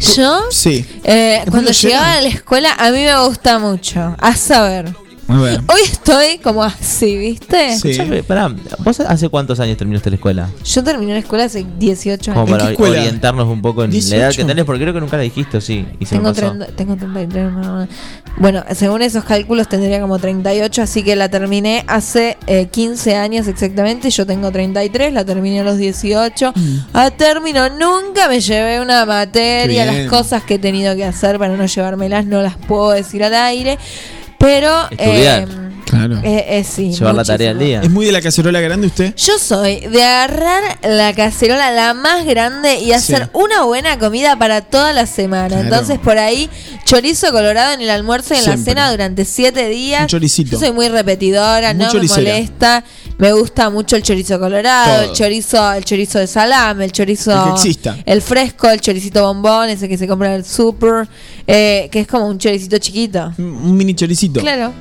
Yo, Sí. eh, cuando llegaba a la escuela, a mí me gusta mucho. A saber. Hoy estoy como así, ¿viste? Sí. Escuchame, pará, ¿vos hace cuántos años terminaste la escuela? Yo terminé la escuela hace 18 Como años. para qué escuela? orientarnos un poco en la edad 18. que tenés, porque creo que nunca la dijiste, sí. Y se me Tengo, pasó. 30 tengo 33. no, no. Bueno, según esos cálculos tendría como 38, así que la terminé hace eh, 15 años exactamente. Yo tengo 33, la terminé a los 18. A término, nunca me llevé una materia. Mm. Qué bien. Las cosas que he tenido que hacer para no llevármelas no las puedo decir al aire. Pero. Estudiar. eh, Claro. eh, eh, sí, Llevar la tarea al día. ¿Es muy de la cacerola grande usted? Yo soy de agarrar la cacerola la más grande y hacer Sí. una buena comida para toda la semana. Claro. Entonces por ahí chorizo colorado en el almuerzo y en la cena durante siete días. Un choricito. Yo soy muy repetidora, Muy no choricera. me molesta. Me gusta mucho el chorizo colorado, Todo. el chorizo, el chorizo de salame, el chorizo El que exista. el fresco, el choricito bombón, ese que se compra en el super, eh, que es como un choricito chiquito. Un mini choricito. Claro.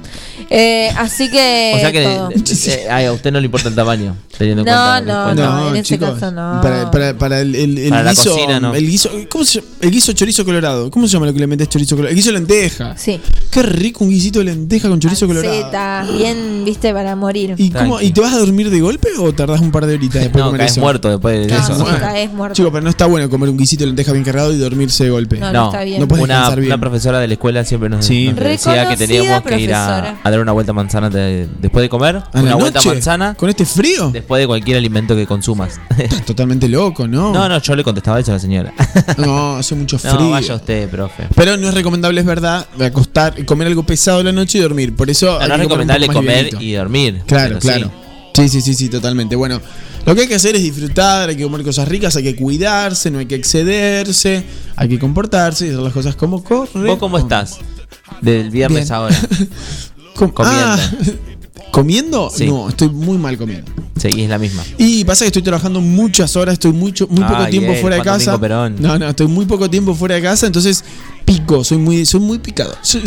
Eh, así que O sea que eh, ay, a usted no le importa el tamaño, teniendo en No, cuenta. no, no. en ese caso no. Para, para, para el, el- el Para la guiso, cocina, no. el guiso, ¿cómo se llama? El guiso chorizo colorado. ¿Cómo se llama lo que le metes chorizo colorado? El guiso de lenteja. Sí. Qué rico un guisito de lenteja con chorizo colorado. Zeta, bien, viste, para morir. ¿Y, cómo, Tranqui. ¿Y te vas a dormir de golpe o tardás un par de horitas después de No, comer caes eso? muerto después de No, eso. caes muerto. Chico, pero no está bueno comer un guisito de lenteja bien cargado y dormirse de golpe. No, No, está bien. No puedes una, descansar bien. una profesora de la escuela siempre nos, Sí. nos decía que teníamos que ir a, dar una vuelta manzana de- después de comer, ¿A la una vuelta noche? manzana ¿Con este frío? después de cualquier alimento que consumas. Estás totalmente loco, ¿no? no, no, yo le contestaba eso a la señora. No, hace mucho frío. no, vaya usted, profe. Pero no es recomendable, es verdad, acostar, comer algo pesado la noche y dormir. Por eso No, hay no es comer recomendable comer y dormir. Claro, sí. Sí, sí, sí, sí, totalmente. Bueno, lo que hay que hacer es disfrutar, hay que comer cosas ricas, hay que cuidarse, no hay que excederse, hay que comportarse y hacer las cosas como corren. ¿Vos cómo estás? Del viernes Bien. ahora. Com- comiendo? Ah, ¿Comiendo? Sí. No, estoy muy mal comiendo. Seguís la misma. Y pasa que estoy trabajando muchas horas, estoy mucho, muy poco Ay, tiempo fuera de casa. No, no, estoy muy poco tiempo fuera de casa, entonces pico, soy muy, soy muy picado. Soy,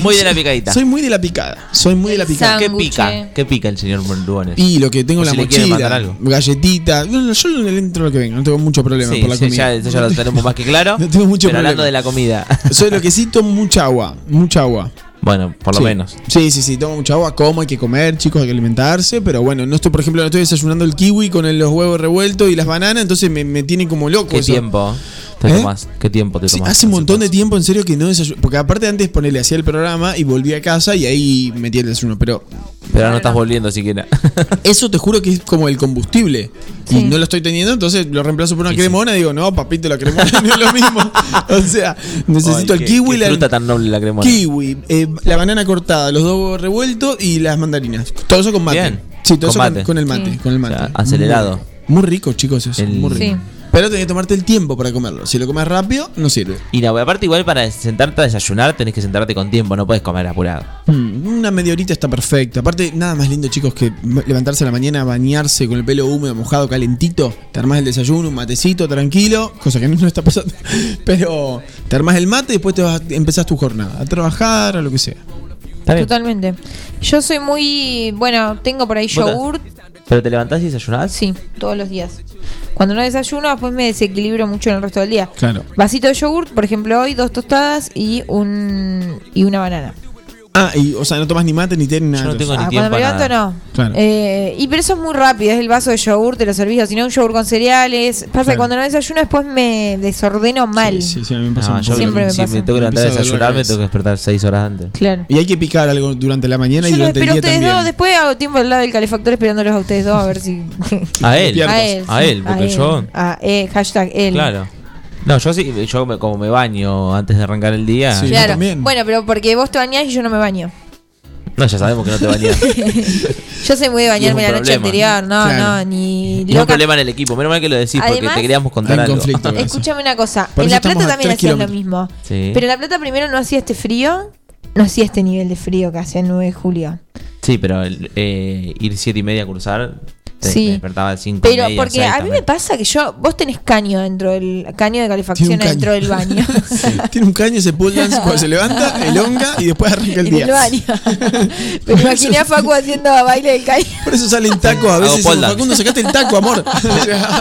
muy de la picadita. Soy muy de la picada. Soy muy de la picada. ¿Qué pica? ¿Qué pica el señor Lugones? Y lo que tengo en la si mochila. Bueno, yo le entro lo que venga, no tengo mucho problema Sí, por la sí, comida. ya, eso ya lo tenemos más que claro. No tengo mucho pero hablando de la comida. Soy lo que sí tomo mucha agua, mucha agua. Bueno, por lo Sí. menos. Sí, sí, sí, tomo mucha agua, como, hay que comer, chicos, hay que alimentarse, pero bueno, no estoy, por ejemplo, no estoy desayunando el kiwi con el- los huevos revueltos y las bananas, entonces me, me tiene como loco. ¿Qué eso. tiempo te ¿Eh? tomás? ¿Qué tiempo te Sí, tomás? hace un montón de tiempo, en serio, que no desayuno. Porque aparte antes ponerle hacía el programa y volví a casa y ahí metí el desayuno. Pero Pero ahora no estás volviendo siquiera. eso te juro que es como el combustible. Y no lo estoy teniendo, entonces lo reemplazo por una Sí, cremona. Digo, no, papito, la cremona no es lo mismo. O sea, necesito Ay, el qué- kiwi, qué la fruta tan noble la cremona. kiwi, eh, la banana cortada, los dos revueltos y las mandarinas. Todo eso con mate. Bien. Sí, todo Con eso con, mate. con el mate. Sí. Con el mate. O sea, acelerado. Muy, muy rico, chicos, eso. El- Muy rico. Pero tenés que tomarte el tiempo para comerlo. Si lo comes rápido, no sirve. Y no, aparte igual para sentarte a desayunar tenés que sentarte con tiempo, no puedes comer apurado. Mm, Una media horita está perfecta. Aparte, nada más lindo, chicos, que levantarse a la mañana, bañarse con el pelo húmedo, mojado, calentito. Te armás el desayuno, un matecito, tranquilo. Cosa que no, no está pasando. Pero te armás el mate y después te vas, empezás tu jornada. A trabajar, a lo que sea. Totalmente. Yo soy muy. Bueno, tengo por ahí ¿Vos te- yogur. ¿Pero te levantás y desayunás? Sí, todos los días. Cuando no desayuno, después me desequilibro mucho en el resto del día. Claro. Vasito de yogur, por ejemplo, hoy dos tostadas y un y una banana. Ah, y, o sea, no tomas ni mate, ni té, ni nada. no tengo entonces. Ah, cuando me levanto no. Claro. Eh, y pero eso es muy rápido, es el vaso de yogur, te lo servís, o si no un yogur con cereales. Pasa que Claro. cuando no desayuno después me desordeno mal. Sí, sí, a mí me pasa No, un yo poco. Siempre me si pasa. me tengo que levantar a Empieza a doler desayunar, me tengo que despertar 6 horas antes. Claro. Y hay que picar algo durante la mañana Yo y lo durante el espero a día ustedes también. dos, después hago tiempo al lado del calefactor esperándolos a ustedes dos a ver si. A él. a él. A sí, él, porque yo- Ah, eh, hashtag él. Claro. No, yo sí, yo me- como me baño antes de arrancar el día. Claro. Bueno, pero porque vos te bañás y yo no me baño. No, ya sabemos que no te bañas. Yo soy muy de bañarme la noche problema. anterior, no, Claro. no, ni Y es un loca. problema en el equipo. Menos mal que lo decís porque te queríamos contar Hay algo. Escúchame una cosa, Por en La Plata también tres hacías lo mismo. Sí. Pero en La Plata primero no hacía este frío, no hacía este nivel de frío que hacía el 9 de julio. Sí, pero el, eh, ir siete y media a cursar, te Sí. me despertaba a 5 Pero porque a mí me pasa que yo, vos tenés caño dentro del caño de calefacción un dentro del baño. Tiene un caño, se pull dance cuando se levanta, elonga y después arranca el en el día. baño. Pero imaginé a Facu haciendo baile del caño. Por eso salen tacos a veces. dicen. Facundo, sacaste el taco, amor.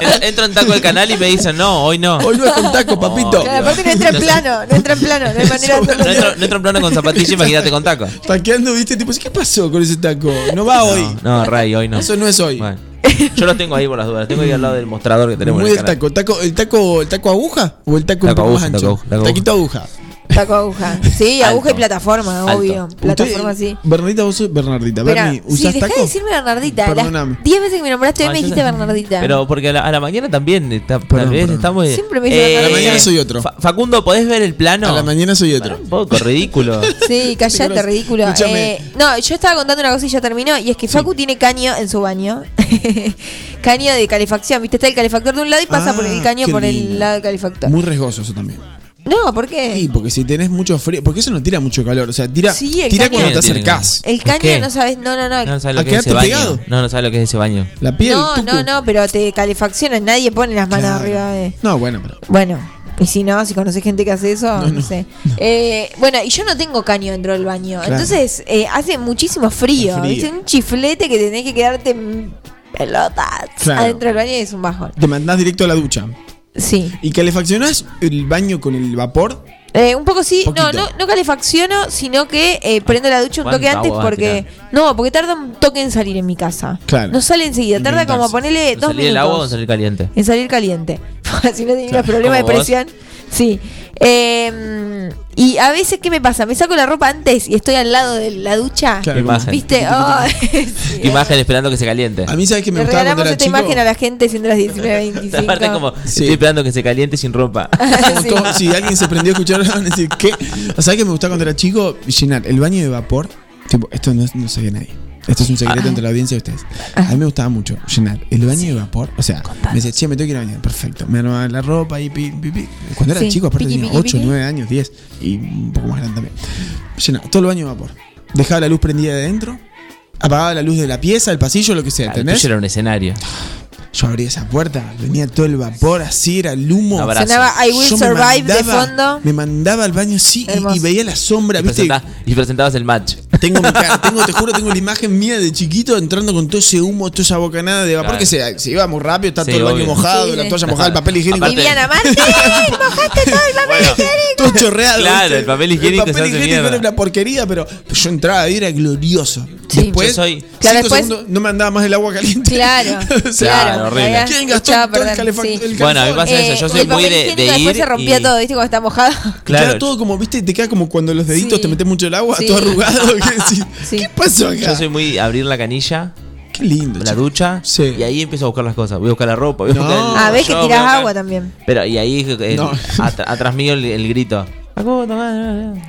En- Entro en taco del canal y me dicen, no, hoy no. Hoy no es con taco, papito. Claro, aparte no entra en plano, no entra en plano, no hay manera de No entro, no entro en plano con zapatilla, imagínate con taco. Taqueando, viste, tipo, ¿qué pasó con ese taco? No va hoy. No, Ray, hoy no. Eso no es hoy. Bueno. Yo los tengo ahí por las dudas. Tengo ahí al lado del mostrador que tenemos Muy en el taco. taco. ¿El taco el taco aguja o el taco, Taco un poco más aguja, ancho? taco aguja, taco Taquito aguja. Taco aguja. Sí, aguja y plataforma, Alto. obvio. Plataforma Usted- sí. Bernardita, vos sos Bernardita. Espera, Berni, sí, ¿usás dejá de decirme Bernardita. Perdóname. Las 10 veces que me nombraste hoy Ah, me dijiste Bernardita. Pero porque a la, a la mañana también, está- tal vez estamos. Siempre me Eh, Bernardita. A la mañana soy otro. Fa- Facundo, ¿podés ver el plano? A la mañana soy otro. Un poco ridículo. Sí, callate, ridículo. Eh, no, yo estaba contando una cosa y ya terminó. Y es que Facu tiene caño en su baño. caño de calefacción. ¿Viste? Está el calefactor de un lado y pasa Ah, por el caño por lindo. el lado del calefactor. Muy riesgoso eso también. No, ¿por qué? Sí, porque si tenés mucho frío, porque eso no tira mucho calor, o sea, tira, Sí, el tira cuando te Tiene acercás. El ¿Por caño no sabes, no, no, no. No sabes ¿A lo que es ese quedarte baño. pegado? No, no sabes lo que es ese baño. La piel. No, tucu. no, no, pero te calefacciona, nadie pone las manos Claro. arriba de. No, bueno, pero. Bueno, y si no, si conoces gente que hace eso, no, No, no. sé. Eh, bueno, y yo no tengo caño dentro del baño. Claro. Entonces, eh, hace muchísimo frío. Frío. ¿viste? Un chiflete que tenés que quedarte en pelotas Claro. adentro del baño y es un bajón. Te mandás directo a la ducha. Sí. ¿Y calefaccionás el baño con el vapor? Eh, un poco sí, no, no, no calefacciono, sino que eh, prendo la ducha un toque ¿Cuánta antes porque. No, porque tarda un toque en salir en mi casa. Claro. No sale enseguida, tarda como ponerle dos ¿Salir el agua o minutos salir caliente? en salir caliente. si no tenía Claro, problemas de vos. Sí. Eh, y a veces, ¿qué me pasa? Me saco la ropa antes y estoy al lado de la ducha. Claro, Imagen. ¿Viste? Sí. Imagen esperando que se caliente. A mí, ¿sabes que me Le gustaba regalamos cuando era esta chico? imagen a la gente siendo las 19.25. Aparte como, Sí. estoy esperando que se caliente sin ropa. Como Sí. todo- si alguien se prendió a escuchar, van a decir, ¿qué? ¿Sabes que me gustaba cuando era chico? Llenar el baño de vapor. Tipo, esto no, no sabía nadie. Esto es un secreto Ah. entre la audiencia y ustedes. A mí me gustaba mucho llenar el baño de vapor. O sea, me decía, che, me tengo que ir a bañar. Perfecto. Me armaba la ropa y pi, pi, pi. Cuando era Sí. chico, aparte Piqui, tenía piqui, 8, piqui. 9 años, 10 y un poco más grande también. Llenaba todo el baño de vapor. Dejaba la luz prendida de adentro. Apagaba la luz de la pieza, el pasillo, lo que sea, Ah, El ¿entendés? era un escenario. Yo abría esa puerta, venía todo el vapor así, era el humo. Abrazo. Sonaba I Will Yo me Survive de mandaba- fondo. Me mandaba al baño así y- y, veía la sombra, Y, ¿viste? presenta- y presentabas el match. Tengo, mi cara- tengo, te juro, tengo la imagen mía de chiquito entrando con todo ese humo, toda esa bocanada de vapor Claro. que se, se iba muy rápido, está Sí, todo el baño obvio. mojado, Sí, la sí. toalla mojada, el papel higiénico. Aparte- Viviana Martín, mojaste todo el papel higiénico. todo chorreado. Claro, ¿viste? el papel higiénico El papel higiénico era una porquería, pero yo entraba y era glorioso. Sí. Después, Yo soy- Claro, cinco después- segundos, no me andaba más el agua caliente. Claro, claro. Horrible. había ¿Quién gastó echado a todo el calefactor? sí. Bueno, a mí pasa eso. Yo Eh, soy el muy de, de ir. después se rompía y- todo, ¿viste? Cuando está mojado. Claro. Queda todo como, viste, te queda como cuando los deditos Sí. te meten mucho el agua, Sí. todo arrugado. Sí. ¿Qué pasó acá? Yo soy muy abrir la canilla, Qué lindo. la chico. ducha, Sí. y ahí empiezo a buscar las cosas. Voy a buscar la ropa, voy a No. buscar el. Ah, ves que a tirás buscar- agua también. Pero, y ahí eh, No. atrás mío el, el grito.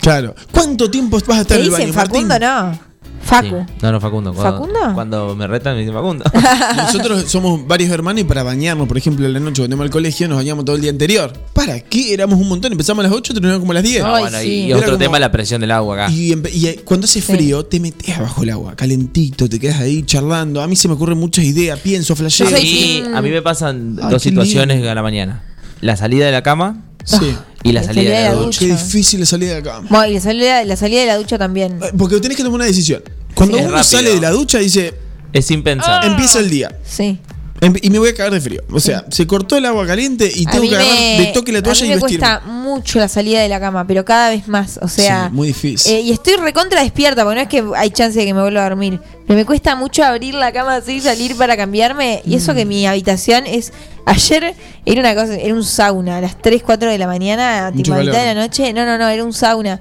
Claro. ¿Cuánto tiempo vas a estar ¿Te en el baño, Facundo? Martín? No. Facu. Sí. No, no, Facundo. Cuando, ¿Facundo? Cuando me retan me dicen Facundo. Nosotros somos varios hermanos y para bañarnos, por ejemplo, en la noche cuando íbamos al colegio nos bañamos todo el día anterior. ¿Para qué? Éramos un montón. Empezamos a las 8 terminamos como a las 10. Ah, Ay, bueno, sí. y, Era otro como- tema la presión del agua acá. Y, y, eh, cuando hace frío, te metes abajo el agua, calentito, te quedas ahí charlando. A mí se me ocurren muchas ideas, pienso, flasheo. A, mí, a mí me pasan Ay, dos situaciones lindo. a la mañana. La salida de la cama Sí. Y la salida de la ducha. ducha. Qué difícil la salida de acá. Bueno, y la salida, la salida de la ducha también. Eh, Porque tenés que tomar una decisión. Cuando Sí, uno rápido. sale de la ducha, dice, Es sin pensar. empieza el día. Sí. Em- Y me voy a cagar de frío. O sea, se cortó el agua caliente y A tengo mí que agarrar me- de toque la a toalla mí y me vestirme. cuesta mucho la salida de la cama, pero cada vez más. O sea, Sí, muy difícil. eh, y estoy recontra despierta, porque no es que hay chance de que me vuelva a dormir. Pero me cuesta mucho abrir la cama así, salir para cambiarme. Y Mm. eso que mi habitación es. Ayer era una cosa, era un sauna, a las 3, 4 de la mañana, tipo Mucho a mitad de la noche. No, no, no, era un sauna.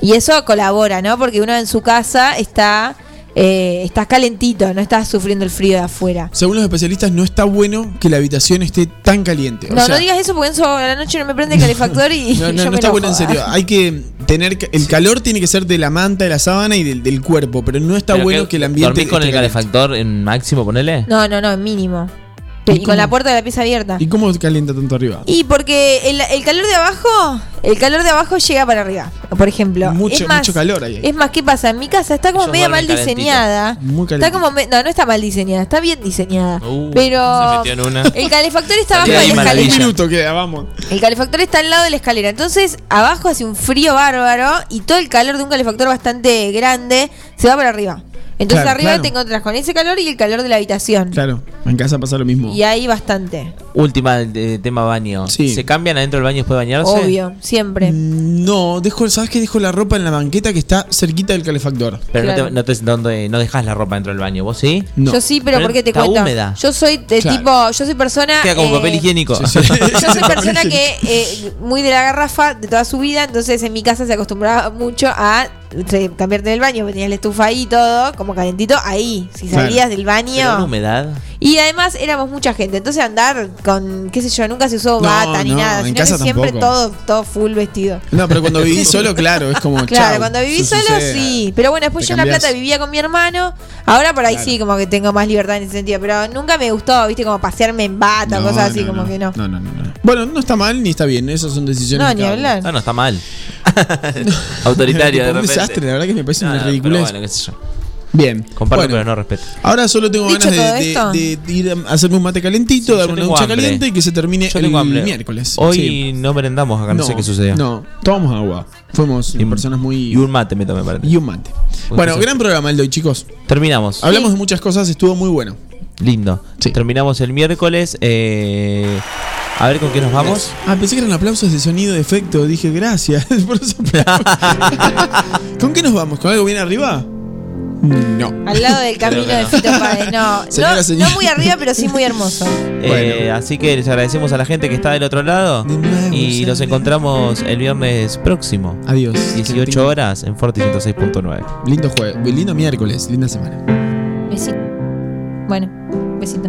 Y eso colabora, ¿no? Porque uno en su casa está. Eh, estás calentito, no estás sufriendo el frío de afuera. Según los especialistas, no está bueno que la habitación esté tan caliente. O No, sea, no digas eso porque eso a la noche no me prende el calefactor y No, no, yo no me está enojo. bueno en serio. Hay que tener. El calor tiene que ser de la manta, de la sábana y del, del cuerpo. Pero no está Pero bueno que el ambiente. ¿Dormís con el caliente. calefactor en máximo, ponele? No, no, no, en mínimo. Y, con la puerta de la pieza abierta. ¿Y cómo calienta tanto arriba? Y porque el, el calor de abajo, el calor de abajo llega para arriba, por ejemplo. Mucho- es más, mucho calor ahí. Es más, ¿qué pasa? En mi casa está como Ellos media mal calentito. diseñada. Muy Está como me- no, no está mal diseñada, está bien diseñada. Uh, pero se metió en una. el calefactor está abajo de la escalera. Un minuto queda, vamos. El calefactor está al lado de la escalera. Entonces, abajo hace un frío bárbaro y todo el calor de un calefactor bastante grande se va para arriba. Entonces Claro, arriba claro. te encontrás con ese calor y el calor de la habitación. Claro, en casa pasa lo mismo. Y hay bastante. Última eh, tema baño. Sí. ¿Se cambian adentro del baño después de bañarse? Obvio, siempre. No, dejo, ¿sabes qué? Dejo la ropa en la banqueta que está cerquita del calefactor. Pero Claro. no, te, no, te- donde- no dejas la ropa dentro del baño, ¿vos sí? No. Yo sí, pero, Pero ¿por qué te está cuento? húmeda. Yo soy de Claro. tipo, yo soy persona. Queda como eh, papel higiénico. Sí, sí. Yo soy persona que eh, muy de la garrafa de toda su vida, entonces en mi casa se acostumbraba mucho a cambiarte del baño, tenías la estufa ahí todo, como calentito, ahí. Si Claro. salías del Pero baño. humedad. Y además éramos mucha gente, entonces andar con, qué sé yo, nunca se usó No, bata ni no, nada, en sino casa que siempre tampoco. todo, todo full vestido. No, pero cuando viví solo, claro, es como. Claro, chau, cuando viví solo sucede. sí, pero bueno, después Te yo en La. Plata vivía con mi hermano, ahora por ahí Claro. sí, como que tengo más libertad en ese sentido, pero nunca me gustó, viste, como pasearme en bata, No, cosas así, no, como no. que no. No, no, no, no. Bueno, no está mal ni está bien, esas son decisiones. No, ni hablar. Ah, no, está mal. Autoritario de un repente. desastre, la verdad que me parece No, una no. Bueno, qué sé yo. Bien. Comparto, Bueno, pero no respeto. Ahora solo tengo Dicho ganas de, de- esto. de- de ir a hacerme un mate calentito, Sí, darme yo una ducha hambre. caliente y que se termine Yo el hambre. miércoles. Hoy Sí. no merendamos acá, no, sé qué sucedió. No, tomamos agua. Fuimos Y un- personas muy. Y un mate me tomé, parece. y un mate. Muy Bueno, gran programa el de hoy, chicos. Terminamos. Hablamos de muchas cosas, estuvo muy bueno. Lindo. Sí. Terminamos el miércoles. eh, a ver con qué nos vamos. Ah, pensé que eran aplausos de sonido de efecto. Dije, gracias por esos aplausos. ¿Con qué nos vamos? ¿Con algo bien arriba? No. Al lado del camino de no. Fito Páez, no, Señora, no, señora. no muy arriba, pero sí muy hermoso. Eh, así que les agradecemos a la gente que está del otro lado. Nuevo, Y nos encontramos el viernes próximo. Adiós. 18 horas en Forti 106.9. Lindo jueves, lindo miércoles, linda semana. Besito. Bueno, besito.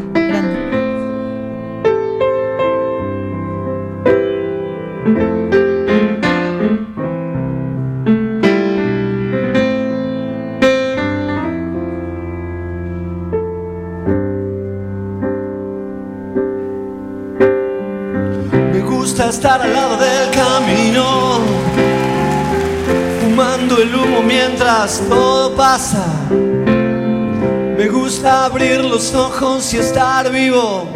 Abrir los ojos y estar vivo,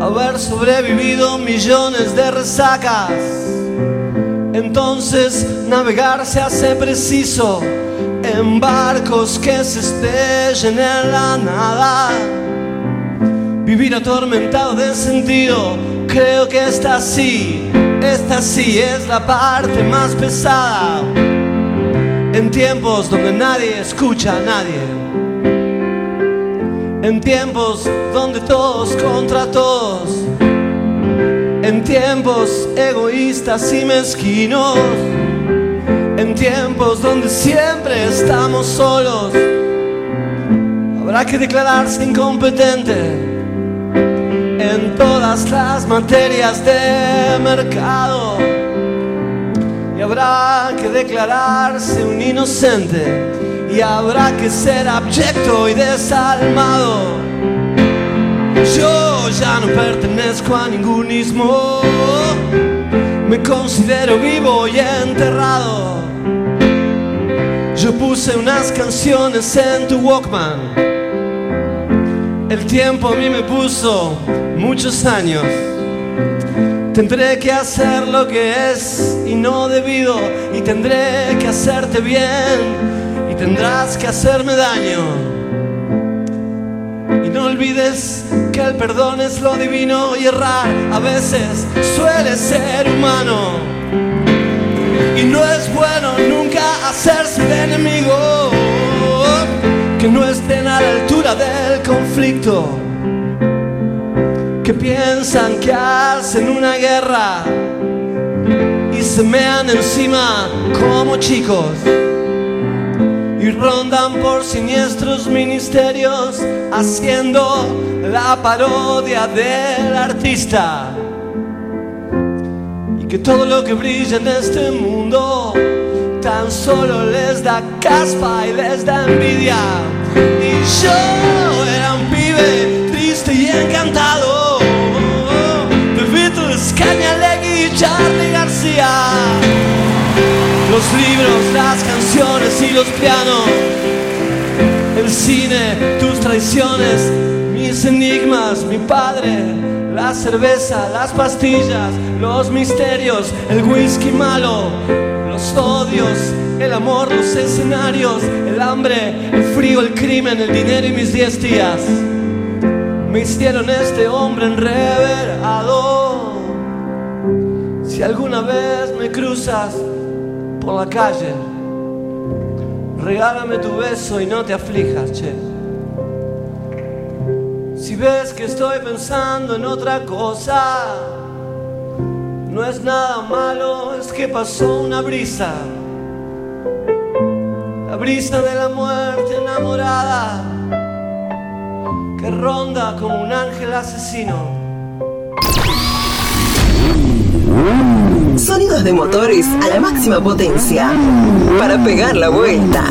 haber sobrevivido millones de resacas. Entonces navegar se hace preciso en barcos que se estrellen en la nada. Vivir atormentado de sentido, creo que esta sí, esta sí es la parte más pesada. En tiempos donde nadie escucha a nadie. En tiempos donde todos contra todos. En tiempos egoístas y mezquinos. En tiempos donde siempre estamos solos. Habrá que declararse incompetente en todas las materias de mercado. Y habrá que declararse un inocente. Y habrá que ser abyecto y desalmado. Yo ya no pertenezco a ningún ismo. Me considero vivo y enterrado. Yo puse unas canciones en tu Walkman. El tiempo a mí me puso muchos años. Tendré que hacer lo que es y no debido. Y tendré que hacerte bien. Tendrás que hacerme daño. Y no olvides que el perdón es lo divino y errar a veces suele ser humano. Y no es bueno nunca hacerse el enemigo que no estén a la altura del conflicto. Que piensan que hacen una guerra y se mean encima como chicos y rondan por siniestros ministerios haciendo la parodia del artista. Y que todo lo que brilla en este mundo tan solo les da caspa y les da envidia. Y yo era un pibe triste y encantado Los libros, las canciones y los pianos, el cine, tus traiciones, mis enigmas, mi padre, la cerveza, las pastillas, los misterios, el whisky malo, los odios, el amor, los escenarios, el hambre, el frío, el crimen, el dinero y mis diez días. Me hicieron este hombre enreverado. Si alguna vez me cruzas por la calle, regálame tu beso y no te aflijas, che. Si ves que estoy pensando en otra cosa, no es nada malo, es que pasó una brisa. La brisa de la muerte enamorada que ronda como un ángel asesino. Sonidos de motores a la máxima potencia para pegar la vuelta.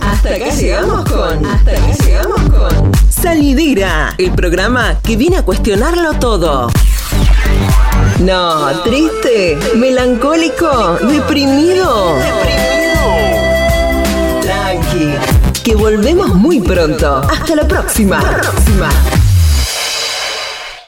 Hasta acá llegamos con. Hasta acá llegamos con. Salidera, el programa que viene a cuestionarlo todo. No, triste, melancólico, deprimido. Tranqui, que volvemos muy pronto. Hasta la próxima. próxima.